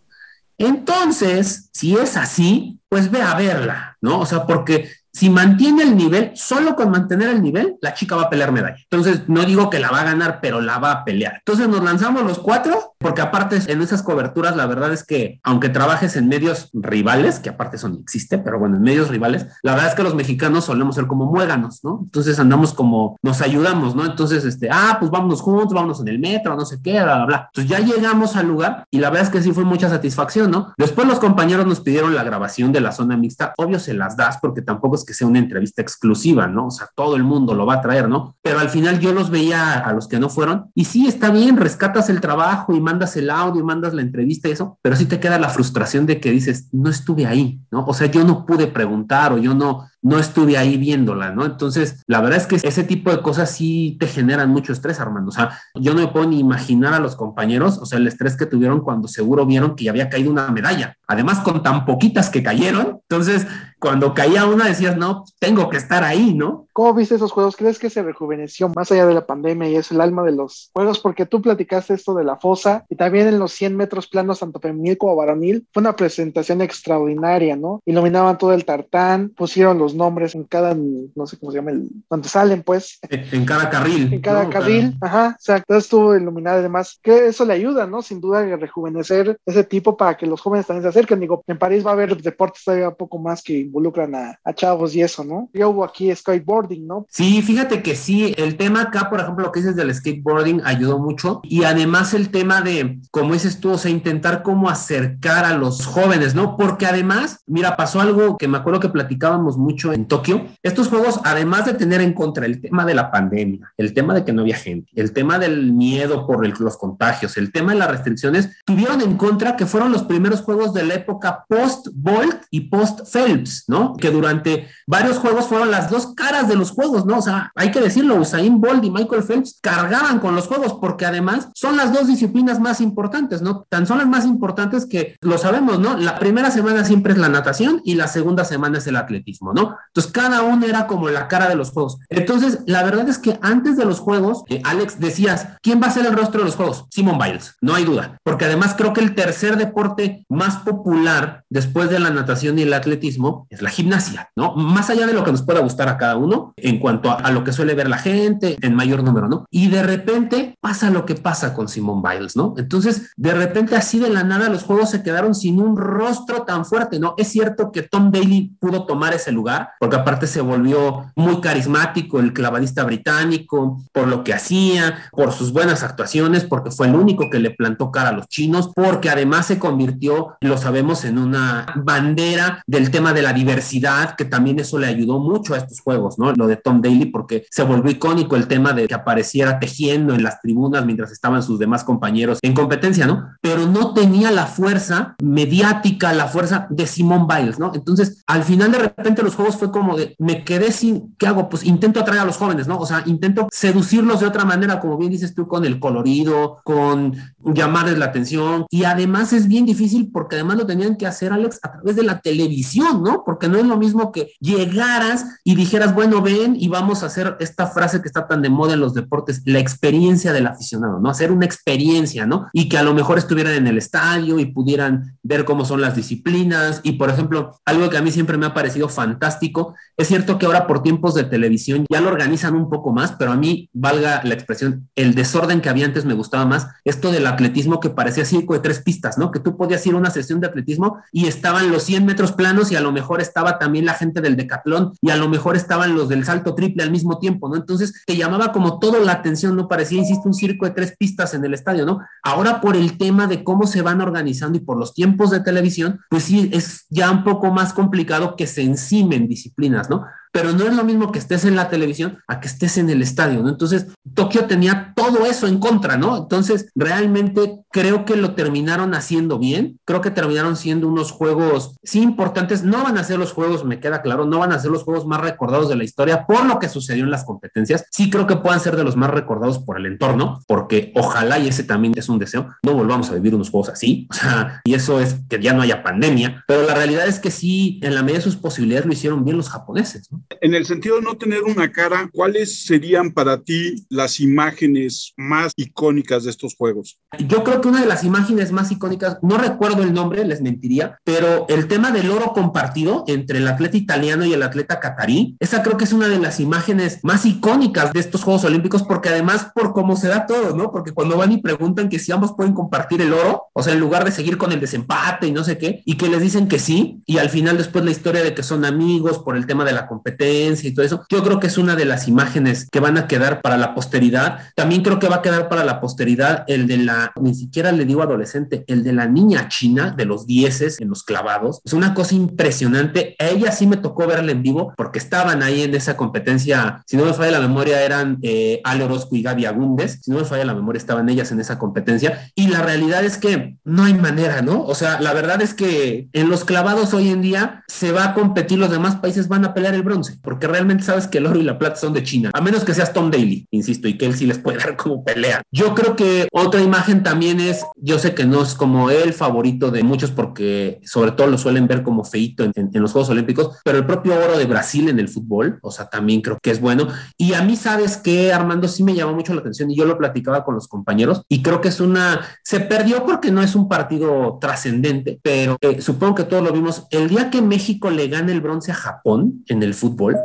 Entonces, si es así, pues ve a verla, ¿no? O sea, porque si mantiene el nivel, solo con mantener el nivel, la chica va a pelear medalla. Entonces, no digo que la va a ganar, pero la va a pelear. Entonces, nos lanzamos los cuatro, porque aparte en esas coberturas, la verdad es que, aunque trabajes en medios rivales, que aparte eso no existe, pero bueno, en medios rivales, la verdad es que los mexicanos solemos ser como muéganos, ¿no? Entonces, andamos como, nos ayudamos, ¿no? Entonces, este, ah, pues vámonos juntos, vámonos en el metro, no sé qué, bla, bla, bla. Entonces, ya llegamos al lugar y la verdad es que sí fue mucha satisfacción, ¿no? Después los compañeros nos pidieron la grabación de la zona mixta. Obvio se las das porque tampoco que sea una entrevista exclusiva, ¿no? O sea, todo el mundo lo va a traer, ¿no? Pero al final yo los veía a los que no fueron y sí, está bien, rescatas el trabajo y mandas el audio mandas la entrevista y eso, pero sí te queda la frustración de que dices, no estuve ahí, ¿no? O sea, yo no pude preguntar o yo no, no estuve ahí viéndola, ¿no? Entonces, la verdad es que ese tipo de cosas sí te generan mucho estrés, Armando. O sea, yo no me puedo ni imaginar a los compañeros, o sea, el estrés que tuvieron cuando seguro vieron que ya había caído una medalla. Además, con tan poquitas que cayeron. Entonces, cuando caía una decías, no, tengo que estar ahí, ¿no? ¿Cómo viste esos juegos? ¿Crees que se rejuveneció más allá de la pandemia y es el alma de los juegos? Porque tú platicaste esto de la fosa y también en los 100 metros planos, tanto femenil como varonil, fue una presentación extraordinaria, ¿no? Iluminaban todo el tartán, pusieron los nombres en cada, no sé cómo se llama, el, donde salen, pues. En cada carril. En cada carril, ajá, exacto. Estuvo iluminado además, que eso le ayuda, ¿no? Sin duda a rejuvenecer ese tipo para que los jóvenes también se acerquen. Digo, en París va a haber deportes todavía poco más que involucran a, a chavos y eso, ¿no? Ya hubo aquí skateboard ¿no? Sí, fíjate que sí, el tema acá, por ejemplo, lo que dices del skateboarding ayudó mucho y además el tema de, como dices tú, o sea, intentar cómo acercar a los jóvenes, ¿no? Porque además, mira, pasó algo que me acuerdo que platicábamos mucho en Tokio. Estos juegos, además de tener en contra el tema de la pandemia, el tema de que no había gente, el tema del miedo por los contagios, el tema de las restricciones, tuvieron en contra que fueron los primeros juegos de la época post-Bolt y post-Phelps, ¿no? Que durante varios juegos fueron las dos caras de los juegos, ¿no? O sea, hay que decirlo, Usain Bolt y Michael Phelps cargaban con los juegos porque además son las dos disciplinas más importantes, ¿no? Tan son las más importantes que lo sabemos, ¿no? La primera semana siempre es la natación y la segunda semana es el atletismo, ¿no? Entonces cada uno era como la cara de los juegos. Entonces, la verdad es que antes de los juegos, eh, Alex, decías, ¿quién va a ser el rostro de los juegos? Simon Biles, no hay duda, porque además creo que el tercer deporte más popular después de la natación y el atletismo es la gimnasia, ¿no? Más allá de lo que nos pueda gustar a cada uno, en cuanto a, lo que suele ver la gente en mayor número, ¿no? Y de repente pasa lo que pasa con Simone Biles, ¿no? Entonces, de repente así de la nada los juegos se quedaron sin un rostro tan fuerte, ¿no? Es cierto que Tom Daly pudo tomar ese lugar, porque aparte se volvió muy carismático, el clavadista británico, por lo que hacía, por sus buenas actuaciones, porque fue el único que le plantó cara a los chinos, porque además se convirtió, lo sabemos, en una bandera del tema de la diversidad, que también eso le ayudó mucho a estos juegos, ¿no? De Tom Daly porque se volvió icónico el tema de que apareciera tejiendo en las tribunas mientras estaban sus demás compañeros en competencia, ¿no? Pero no tenía la fuerza mediática, la fuerza de Simone Biles, ¿no? Entonces, al final de repente los juegos fue como de, me quedé sin, ¿qué hago? Pues intento atraer a los jóvenes, ¿no? O sea, intento seducirlos de otra manera, como bien dices tú, con el colorido, con llamarles la atención. Y además es bien difícil porque además lo tenían que hacer, Alex, a través de la televisión, ¿no? Porque no es lo mismo que llegaras y dijeras, bueno, ven y vamos a hacer esta frase que está tan de moda en los deportes, la experiencia del aficionado, ¿no? Hacer una experiencia, ¿no? Y que a lo mejor estuvieran en el estadio y pudieran ver cómo son las disciplinas. Y, por ejemplo, algo que a mí siempre me ha parecido fantástico, es cierto que ahora por tiempos de televisión ya lo organizan un poco más, pero a mí, valga la expresión, el desorden que había antes me gustaba más, esto del atletismo que parecía cinco de tres pistas, ¿no? Que tú podías ir a una sesión de atletismo y estaban los 100 metros planos y a lo mejor estaba también la gente del decatlón y a lo mejor estaban los del salto triple al mismo tiempo, ¿no? Entonces te llamaba como toda la atención, ¿no? Parecía, insisto, un circo de tres pistas en el estadio, ¿no? Ahora por el tema de cómo se van organizando y por los tiempos de televisión, pues sí, es ya un poco más complicado que se encimen disciplinas, ¿no? Pero no es lo mismo que estés en la televisión a que estés en el estadio, ¿no? Entonces, Tokio tenía todo eso en contra, ¿no? Entonces, realmente creo que lo terminaron haciendo bien, creo que terminaron siendo unos juegos, sí, importantes, no van a ser los juegos, me queda claro, no van a ser los juegos más recordados de la historia por lo que sucedió en las competencias, sí creo que puedan ser de los más recordados por el entorno, porque ojalá, y ese también es un deseo, no volvamos a vivir unos juegos así, o sea, y eso es que ya no haya pandemia, pero la realidad es que sí, en la medida de sus posibilidades lo hicieron bien los japoneses, ¿no? En el sentido de no tener una cara, ¿cuáles serían para ti las imágenes más icónicas de estos juegos? Yo creo que una de las imágenes más icónicas, no recuerdo el nombre, les mentiría, pero el tema del oro compartido entre el atleta italiano y el atleta catarí, esa creo que es una de las imágenes más icónicas de estos Juegos Olímpicos, porque además por cómo se da todo, ¿no? Porque cuando van y preguntan que si ambos pueden compartir el oro, o sea, en lugar de seguir con el desempate y no sé qué, y que les dicen que sí, y al final después la historia de que son amigos por el tema de la competencia, y todo eso, yo creo que es una de las imágenes que van a quedar para la posteridad. También creo que va a quedar para la posteridad el de la, ni siquiera le digo adolescente, el de la niña china de los dieces en los clavados. Es una cosa impresionante. A ella sí me tocó verla en vivo porque estaban ahí en esa competencia. Si no me falla la memoria, eran eh, Ale Orozco y Gaby Agúndez. Si no me falla la memoria, estaban ellas en esa competencia. Y la realidad es que no hay manera, ¿no? O sea, la verdad es que en los clavados hoy en día se va a competir, los demás países van a pelear el bronce porque realmente sabes que el oro y la plata son de China, a menos que seas Tom Daly, insisto, y que él sí les puede dar como pelea. Yo creo que otra imagen también es, yo sé que no es como el favorito de muchos porque sobre todo lo suelen ver como feito en, los Juegos Olímpicos, pero el propio oro de Brasil en el fútbol, o sea, también creo que es bueno. Y a mí, sabes que Armando sí me llamó mucho la atención y yo lo platicaba con los compañeros y creo que es una, se perdió porque no es un partido trascendente, pero eh, supongo que todos lo vimos. El día que México le gane el bronce a Japón en el fútbol, fútbol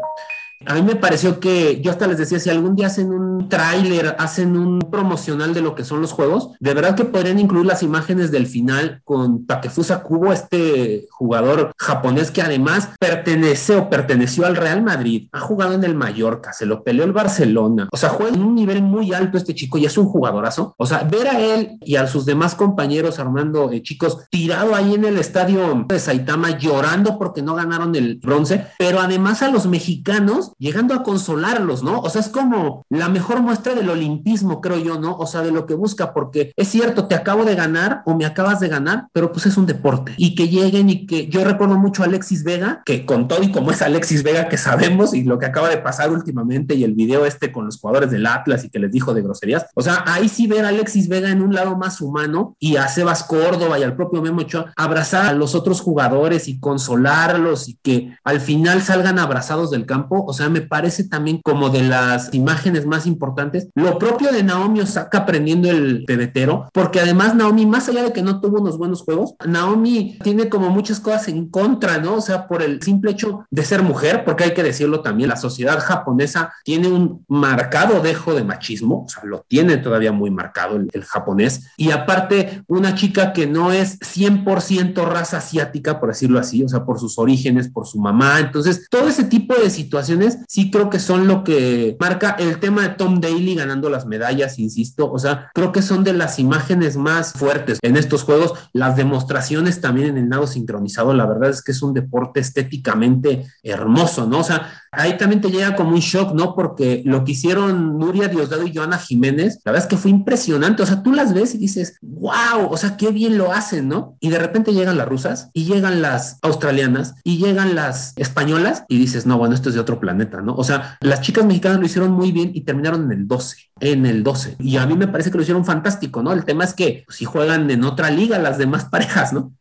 a mí me pareció que yo hasta les decía, si algún día hacen un tráiler, hacen un promocional de lo que son los juegos, de verdad que podrían incluir las imágenes del final con Takefusa Kubo, este jugador japonés que además pertenece o perteneció al Real Madrid, ha jugado en el Mallorca, se lo peleó el Barcelona, o sea, juega en un nivel muy alto este chico y es un jugadorazo. O sea, ver a él y a sus demás compañeros Armando, eh, chicos, tirado ahí en el estadio de Saitama llorando porque no ganaron el bronce, pero además a los mexicanos llegando a consolarlos, ¿no? O sea, es como la mejor muestra del olimpismo, creo yo, ¿no? O sea, de lo que busca, porque es cierto, te acabo de ganar o me acabas de ganar, pero pues es un deporte. Y que lleguen y que yo recuerdo mucho a Alexis Vega, que con todo y como es Alexis Vega que sabemos y lo que acaba de pasar últimamente y el video este con los jugadores del Atlas y que les dijo de groserías, o sea, ahí sí ver a Alexis Vega en un lado más humano y a Sebas Córdoba y al propio Memo Ochoa abrazar a los otros jugadores y consolarlos y que al final salgan abrazados del campo, o me parece también como de las imágenes más importantes. Lo propio de Naomi Osaka aprendiendo el pebetero, porque además Naomi, más allá de que no tuvo unos buenos juegos, Naomi tiene como muchas cosas en contra, ¿no? O sea, por el simple hecho de ser mujer, porque hay que decirlo también, la sociedad japonesa tiene un marcado dejo de machismo, o sea, lo tiene todavía muy marcado el, el japonés, y aparte una chica que no es 100% raza asiática, por decirlo así, o sea, por sus orígenes, por su mamá, entonces todo ese tipo de situaciones sí creo que son lo que marca el tema de Tom Daly ganando las medallas, insisto, o sea, creo que son de las imágenes más fuertes en estos juegos, las demostraciones también en el nado sincronizado, la verdad es que es un deporte estéticamente hermoso, ¿no? O sea, ahí también te llega como un shock, ¿no? Porque lo que hicieron Nuria Diosdado y Joana Jiménez, la verdad es que fue impresionante, o sea, tú las ves y dices, wow, o sea, qué bien lo hacen, ¿no? Y de repente llegan las rusas y llegan las australianas y llegan las españolas y dices, no, bueno, esto es de otro planeta ¿no? O sea, las chicas mexicanas lo hicieron muy bien y terminaron en el 12, en el 12. Y a mí me parece que lo hicieron fantástico, ¿no? El tema es que si juegan en otra liga las demás parejas, ¿no?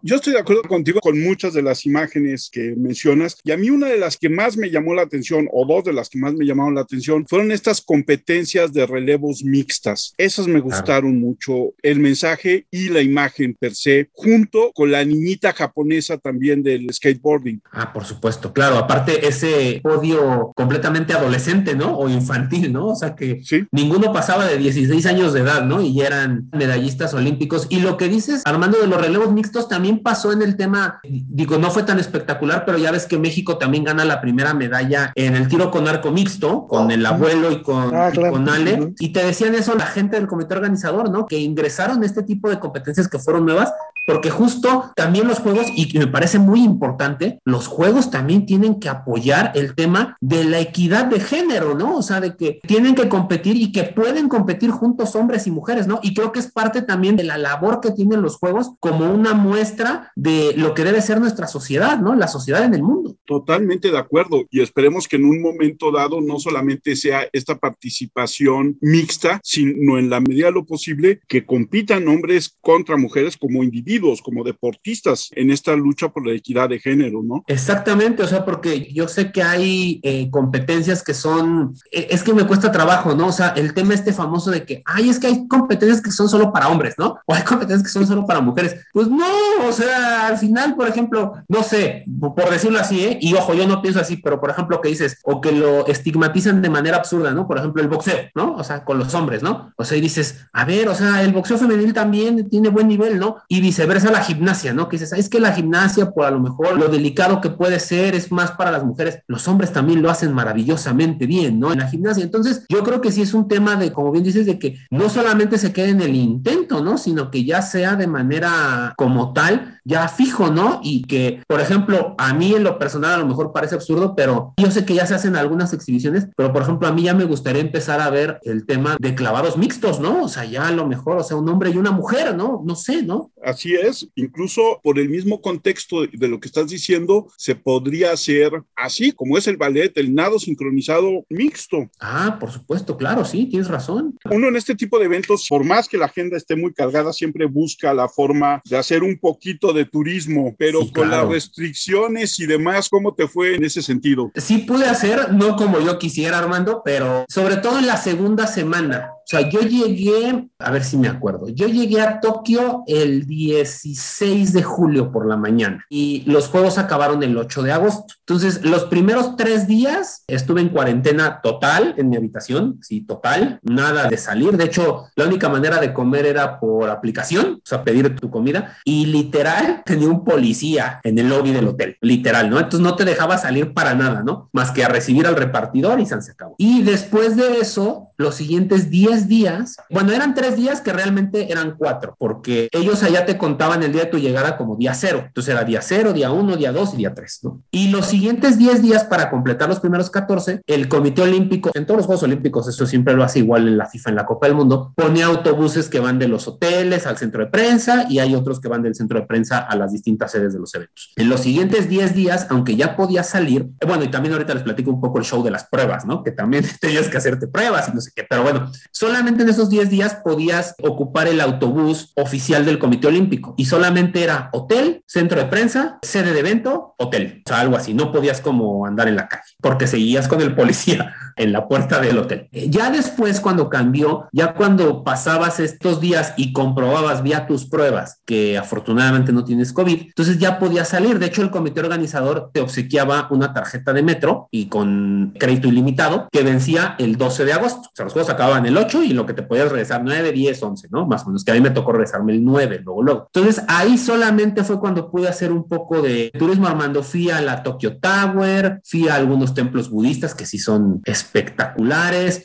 Yo estoy de acuerdo contigo con muchas de las imágenes que mencionas y a mí una de las que más me llamó la atención o dos de las que más me llamaron la atención fueron estas competencias de relevos mixtas. Esas me gustaron mucho, el mensaje y la imagen per se, junto con la niñita japonesa también del skateboarding. Ah, por supuesto, claro, aparte ese podio completamente adolescente, ¿no? O infantil, ¿no? O sea que ninguno pasaba de 16 años de edad, ¿no? Y eran medallistas olímpicos. Y lo que dices, Armando, de los relevos mixtos también pasó en el tema, digo, no fue tan espectacular, pero ya ves que México también gana la primera medalla en el tiro con arco mixto, con el abuelo y con, ah, con Ale. Y te decían eso la gente del comité organizador, ¿no? Que ingresaron este tipo de competencias que fueron nuevas, porque justo también los juegos, y me parece muy importante, los juegos también tienen que apoyar el tema de la equidad de género, ¿no? O sea, de que tienen que competir y que pueden competir juntos hombres y mujeres, ¿no? Y creo que es parte también de la labor que tienen los juegos como una muestra de lo que debe ser nuestra sociedad, ¿no? La sociedad en el mundo. Totalmente de acuerdo. Y esperemos que en un momento dado no solamente sea esta participación mixta, sino en la medida de lo posible que compitan hombres contra mujeres como individuos, como deportistas en esta lucha por la equidad de género, ¿no? Exactamente, o sea, porque yo sé que hay eh, competencias que son, eh, es que me cuesta trabajo, ¿no? O sea, el tema este famoso de que, ay, es que hay competencias que son solo para hombres, ¿no? O hay competencias que son solo para mujeres. Pues no, o sea, al final, por ejemplo, no sé, por decirlo así, ¿eh? Y ojo, yo no pienso así, pero por ejemplo, que dices, o que lo estigmatizan de manera absurda, ¿no? Por ejemplo, el boxeo, ¿no? O sea, con los hombres, ¿no? O sea, y dices, a ver, o sea, el boxeo femenil también tiene buen nivel, ¿no? Y viceversa la gimnasia, ¿no? Que dices, es que la gimnasia, por a lo mejor lo delicado que puede ser, es más para las mujeres. Los hombres también lo hacen maravillosamente bien, ¿no? En la gimnasia. Entonces, yo creo que sí es un tema de, como bien dices, de que no solamente se quede en el intento, ¿no? Sino que ya sea de manera como tal, ya fijo, ¿no? Y que, por ejemplo, a mí en lo personal a lo mejor parece absurdo, pero yo sé que ya se hacen algunas exhibiciones, pero por ejemplo, a mí ya me gustaría empezar a ver el tema de clavados mixtos, ¿no? O sea, ya a lo mejor, o sea, un hombre y una mujer, ¿no? No sé, ¿no? Así es, incluso por el mismo contexto de lo que estás diciendo, se podría hacer así, como es el ballet, el nado sincronizado mixto. Ah, por supuesto, claro, sí, tienes razón. Uno en este tipo de eventos, por más que la agenda esté muy cargada, siempre busca la forma de hacer un poquito de turismo, pero con las restricciones y demás, ¿cómo te fue en ese sentido? Sí pude hacer, no como yo quisiera, Armando, pero sobre todo en la segunda semana. O sea, yo llegué, a ver si me acuerdo, yo llegué a Tokio el 16 de julio por la mañana y los juegos acabaron el 8 de agosto. Entonces, los primeros tres días estuve en cuarentena total en mi habitación, sí, total, nada de salir. De hecho, la única manera de comer era por aplicación, o sea, pedir tu comida y literal tenía un policía en el lobby del hotel, literal, ¿no? Entonces no te dejaba salir para nada, ¿no? Más que a recibir al repartidor y se acabó. Y después de eso, los siguientes 10 días, bueno, eran tres días que realmente eran cuatro, porque ellos allá te contaban el día de tu llegada como día cero. Entonces era día cero, día uno, día dos y día tres, ¿no? Y los siguientes 10 días para completar los primeros 14, el Comité Olímpico, en todos los Juegos Olímpicos, eso siempre lo hace igual en la FIFA, en la Copa del Mundo, pone autobuses que van de los hoteles al centro de prensa y hay otros que van del centro de prensa a las distintas sedes de los eventos. En los siguientes 10 días, aunque ya podía salir, bueno, y también ahorita les platico un poco el show de las pruebas, ¿no? Que también tenías que hacerte pruebas y no sé pero bueno, solamente en esos 10 días podías ocupar el autobús oficial del Comité Olímpico y solamente era hotel, centro de prensa, sede de evento, hotel, o sea, algo así, no podías como andar en la calle porque seguías con el policía en la puerta del hotel. Ya después, cuando cambió, ya cuando pasabas estos días y comprobabas vía tus pruebas que afortunadamente no tienes COVID, entonces ya podías salir. De hecho, el comité organizador te obsequiaba una tarjeta de metro y con crédito ilimitado que vencía el 12 de agosto. O sea, los juegos acababan el 8 y lo que te podías regresar 9, 10, 11, ¿no? Más o menos, que a mí me tocó regresarme el 9, luego, luego. Entonces, ahí solamente fue cuando pude hacer un poco de turismo armando. Fui a la Tokyo Tower, fui a algunos templos budistas que sí son espectaculares.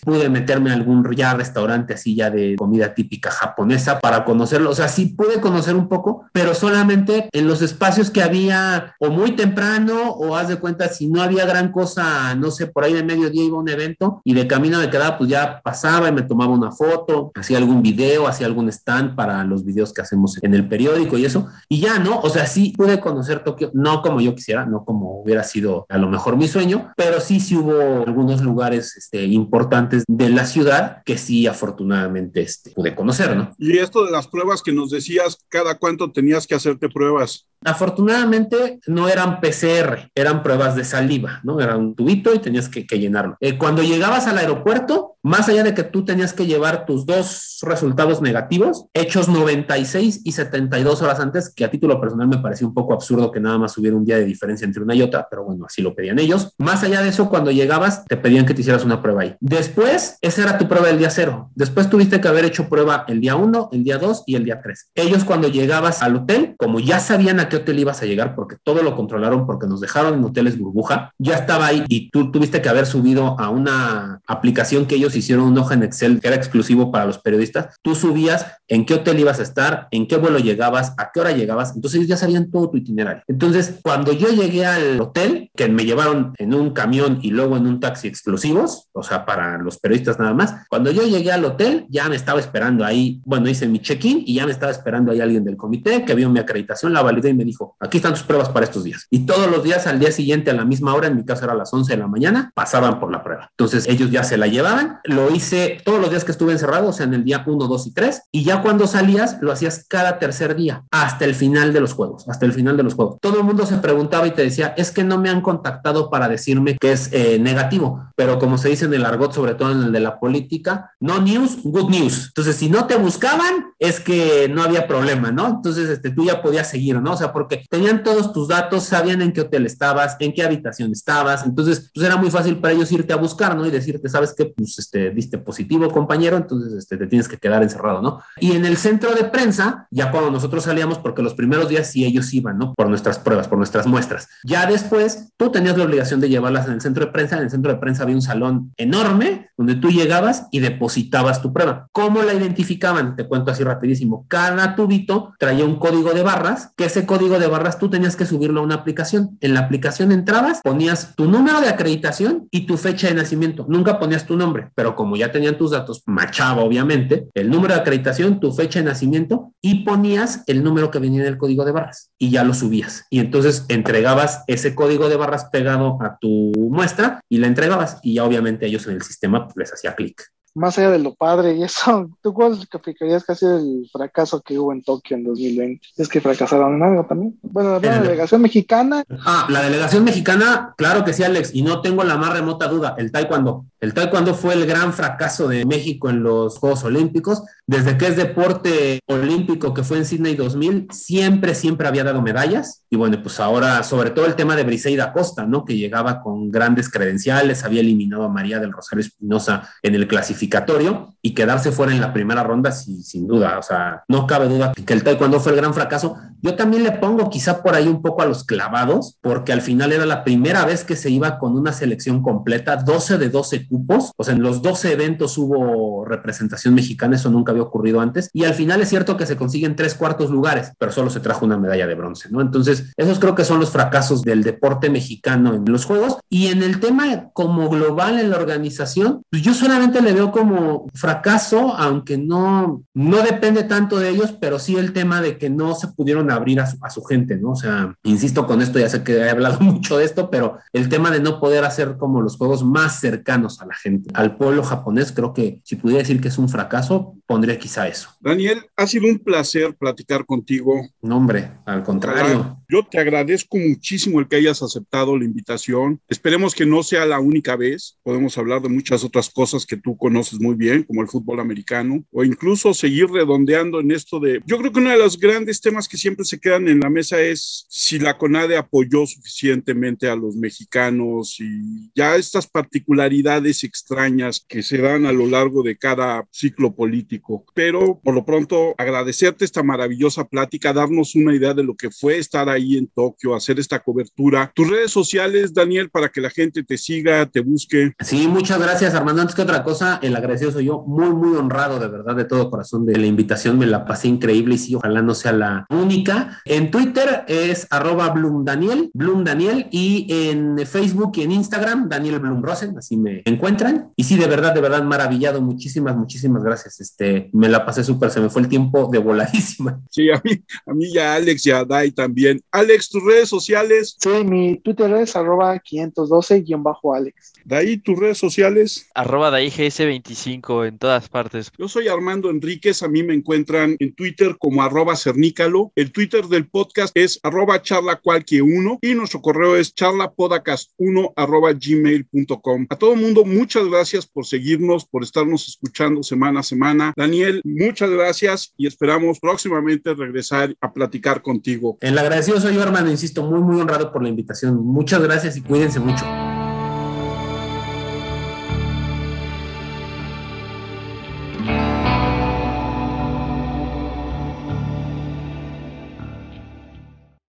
Pude meterme a algún ya restaurante así ya de comida típica japonesa para conocerlo. O sea, sí pude conocer un poco, pero solamente en los espacios que había o muy temprano o haz de cuenta si no había gran cosa, no sé, por ahí de mediodía iba a un evento y de camino me quedaba, pues ya pasaba y me tomaba una foto, hacía algún video, hacía algún stand para los videos que hacemos en el periódico y eso. Y ya, ¿no? O sea, sí pude conocer Tokio, no como yo quisiera, no como hubiera sido a lo mejor mi sueño, pero sí, sí hubo algunos lugares este, importantes de la ciudad que sí afortunadamente este, pude conocer, ¿no? Y esto de las pruebas que nos decías, ¿cada cuánto tenías que hacerte pruebas? Afortunadamente no eran PCR, eran pruebas de saliva, ¿no? Era un tubito y tenías que, llenarlo. Eh, cuando llegabas al aeropuerto, más allá de que tú tenías que llevar tus dos resultados negativos, hechos 96 y 72 horas antes, que a título personal me pareció un poco absurdo que nada más hubiera un día de diferencia entre una y otra, pero bueno, así lo pedían ellos. Más allá de eso, cuando llegabas, te pedían que te hicieras una prueba ahí. Después, esa era tu prueba del día cero. Después tuviste que haber hecho prueba el día 1, el día 2 y el día 3. Ellos cuando llegabas al hotel, como ya sabían a qué hotel ibas a llegar, porque todo lo controlaron, porque nos dejaron en hoteles burbuja, ya estaba ahí y tú tuviste que haber subido a una aplicación que ellos hicieron un hoja en Excel que era exclusivo para los periodistas, tú subías en qué hotel ibas a estar, en qué vuelo llegabas, a qué hora llegabas, entonces ya sabían todo tu itinerario. Entonces, cuando yo llegué al hotel, que me llevaron en un camión y luego en un taxi exclusivos, o sea, para los periodistas nada más, cuando yo llegué al hotel, ya me estaba esperando ahí, bueno, hice mi check-in y ya me estaba esperando ahí alguien del comité que vio mi acreditación, la validé y me dijo, aquí están tus pruebas para estos días. Y todos los días al día siguiente a la misma hora, en mi caso era a las 11 de la mañana, pasaban por la prueba. Entonces ellos ya se la llevaban, lo hice todos los días que estuve encerrado, o sea, en el día 1, 2 y 3, y ya cuando salías, lo hacías cada tercer día, hasta el final de los juegos, hasta el final de los juegos. Todo el mundo se preguntaba y te decía, es que no me han contactado para decirme que es eh, negativo, pero como se dice en el argot, sobre todo en el de la política, no news, good news. Entonces, si no te buscaban, es que no había problema, ¿no? Entonces, este, tú ya podías seguir, ¿no? O sea, porque tenían todos tus datos, sabían en qué hotel estabas, en qué habitación estabas, entonces, pues era muy fácil para ellos irte a buscar, ¿no? Y decirte, ¿sabes qué? Pues, este, diste positivo, compañero, entonces, este, te tienes que quedar encerrado, ¿no? Y en el centro de prensa, ya cuando nosotros salíamos, porque los primeros días sí ellos iban, ¿no? Por nuestras pruebas, por nuestras muestras. Ya después, tú tenías la obligación de llevarlas en el centro de prensa, en el centro de prensa había un salón enorme donde tú llegabas y depositabas tu prueba. ¿Cómo la identificaban? Te cuento así rapidísimo. Cada tubito traía un código de barras, que ese código de barras tú tenías que subirlo a una aplicación. En la aplicación entrabas, ponías tu número de acreditación y tu fecha de nacimiento. Nunca ponías tu nombre, pero como ya tenían tus datos, machaba obviamente, el número de acreditación, tu fecha de nacimiento y ponías el número que venía en el código de barras y ya lo subías. Y entonces entregabas ese código de barras pegado a tu muestra y la entregabas y ya obviamente ellos en el sistema pues, les hacía clic más allá de lo padre y eso, ¿tú cuál calificarías casi el fracaso que hubo en Tokio en 2020? ¿Es que fracasaron en algo también? Bueno, la delegación mexicana. Ah, la delegación mexicana, claro que sí, Alex, y no tengo la más remota duda, el taekwondo. El taekwondo fue el gran fracaso de México en los Juegos Olímpicos. Desde que es deporte olímpico que fue en Sydney 2000, siempre, siempre había dado medallas. Y bueno, pues ahora, sobre todo el tema de Briseida Costa, ¿no? Que llegaba con grandes credenciales, había eliminado a María del Rosario Espinosa en el clasificatorio y quedarse fuera en la primera ronda, sin duda. O sea, no cabe duda que el taekwondo fue el gran fracaso. Yo también le pongo quizá por ahí un poco a los clavados, porque al final era la primera vez que se iba con una selección completa, 12 de 12 cupos. O sea, en los 12 eventos hubo representación mexicana, eso nunca había ocurrido antes. Y al final es cierto que se consiguen tres cuartos lugares, pero solo se trajo una medalla de bronce, ¿no? Entonces, esos creo que son los fracasos del deporte mexicano en los Juegos. Y en el tema como global en la organización, pues yo solamente le veo como fracaso, aunque no, no depende tanto de ellos, pero sí el tema de que no se pudieron abrir a su, a su gente, ¿no? O sea, insisto con esto, ya sé que he hablado mucho de esto, pero el tema de no poder hacer como los juegos más cercanos a la gente, al pueblo japonés, creo que si pudiera decir que es un fracaso, pondría quizá eso. Daniel, ha sido un placer platicar contigo. No, hombre, al contrario. Yo te agradezco muchísimo el que hayas aceptado la invitación. Esperemos que no sea la única vez. Podemos hablar de muchas otras cosas que tú conoces muy bien, como el fútbol americano, o incluso seguir redondeando en esto de... Yo creo que uno de los grandes temas que siempre se quedan en la mesa es si la CONADE apoyó suficientemente a los mexicanos y ya estas particularidades extrañas que se dan a lo largo de cada ciclo político. Pero por lo pronto, agradecerte esta maravillosa plática, darnos una idea de lo que fue estar ahí en Tokio, hacer esta cobertura. Tus redes sociales, Daniel, para que la gente te siga, te busque. Sí, muchas gracias, Armando. Antes que otra cosa, el agradecido soy yo, muy, muy honrado de verdad, de todo corazón de la invitación. Me la pasé increíble y sí, ojalá no sea la única. En Twitter es arroba Bloom Daniel, Bloom Daniel, y en Facebook y en Instagram, Daniel Bloom Rosen, así me encuentran. Y sí, de verdad, de verdad, maravillado. Muchísimas, muchísimas gracias. Este, este, me la pasé súper, se me fue el tiempo de voladísima. Sí, a mí, a mí ya Alex y a Dai también. Alex, tus redes sociales. Sí, mi Twitter es arroba 512-Alex. De ahí tus redes sociales. Arroba de GS25 en todas partes. Yo soy Armando Enríquez, a mí me encuentran en Twitter como arroba cernícalo. El Twitter del podcast es arroba charla cualquier uno y nuestro correo es charlapodcast1 arroba gmail.com. A todo el mundo, muchas gracias por seguirnos, por estarnos escuchando semana a semana. Daniel, muchas gracias y esperamos próximamente regresar a platicar contigo. El agradecido soy yo, hermano, insisto, muy, muy honrado por la invitación. Muchas gracias y cuídense mucho.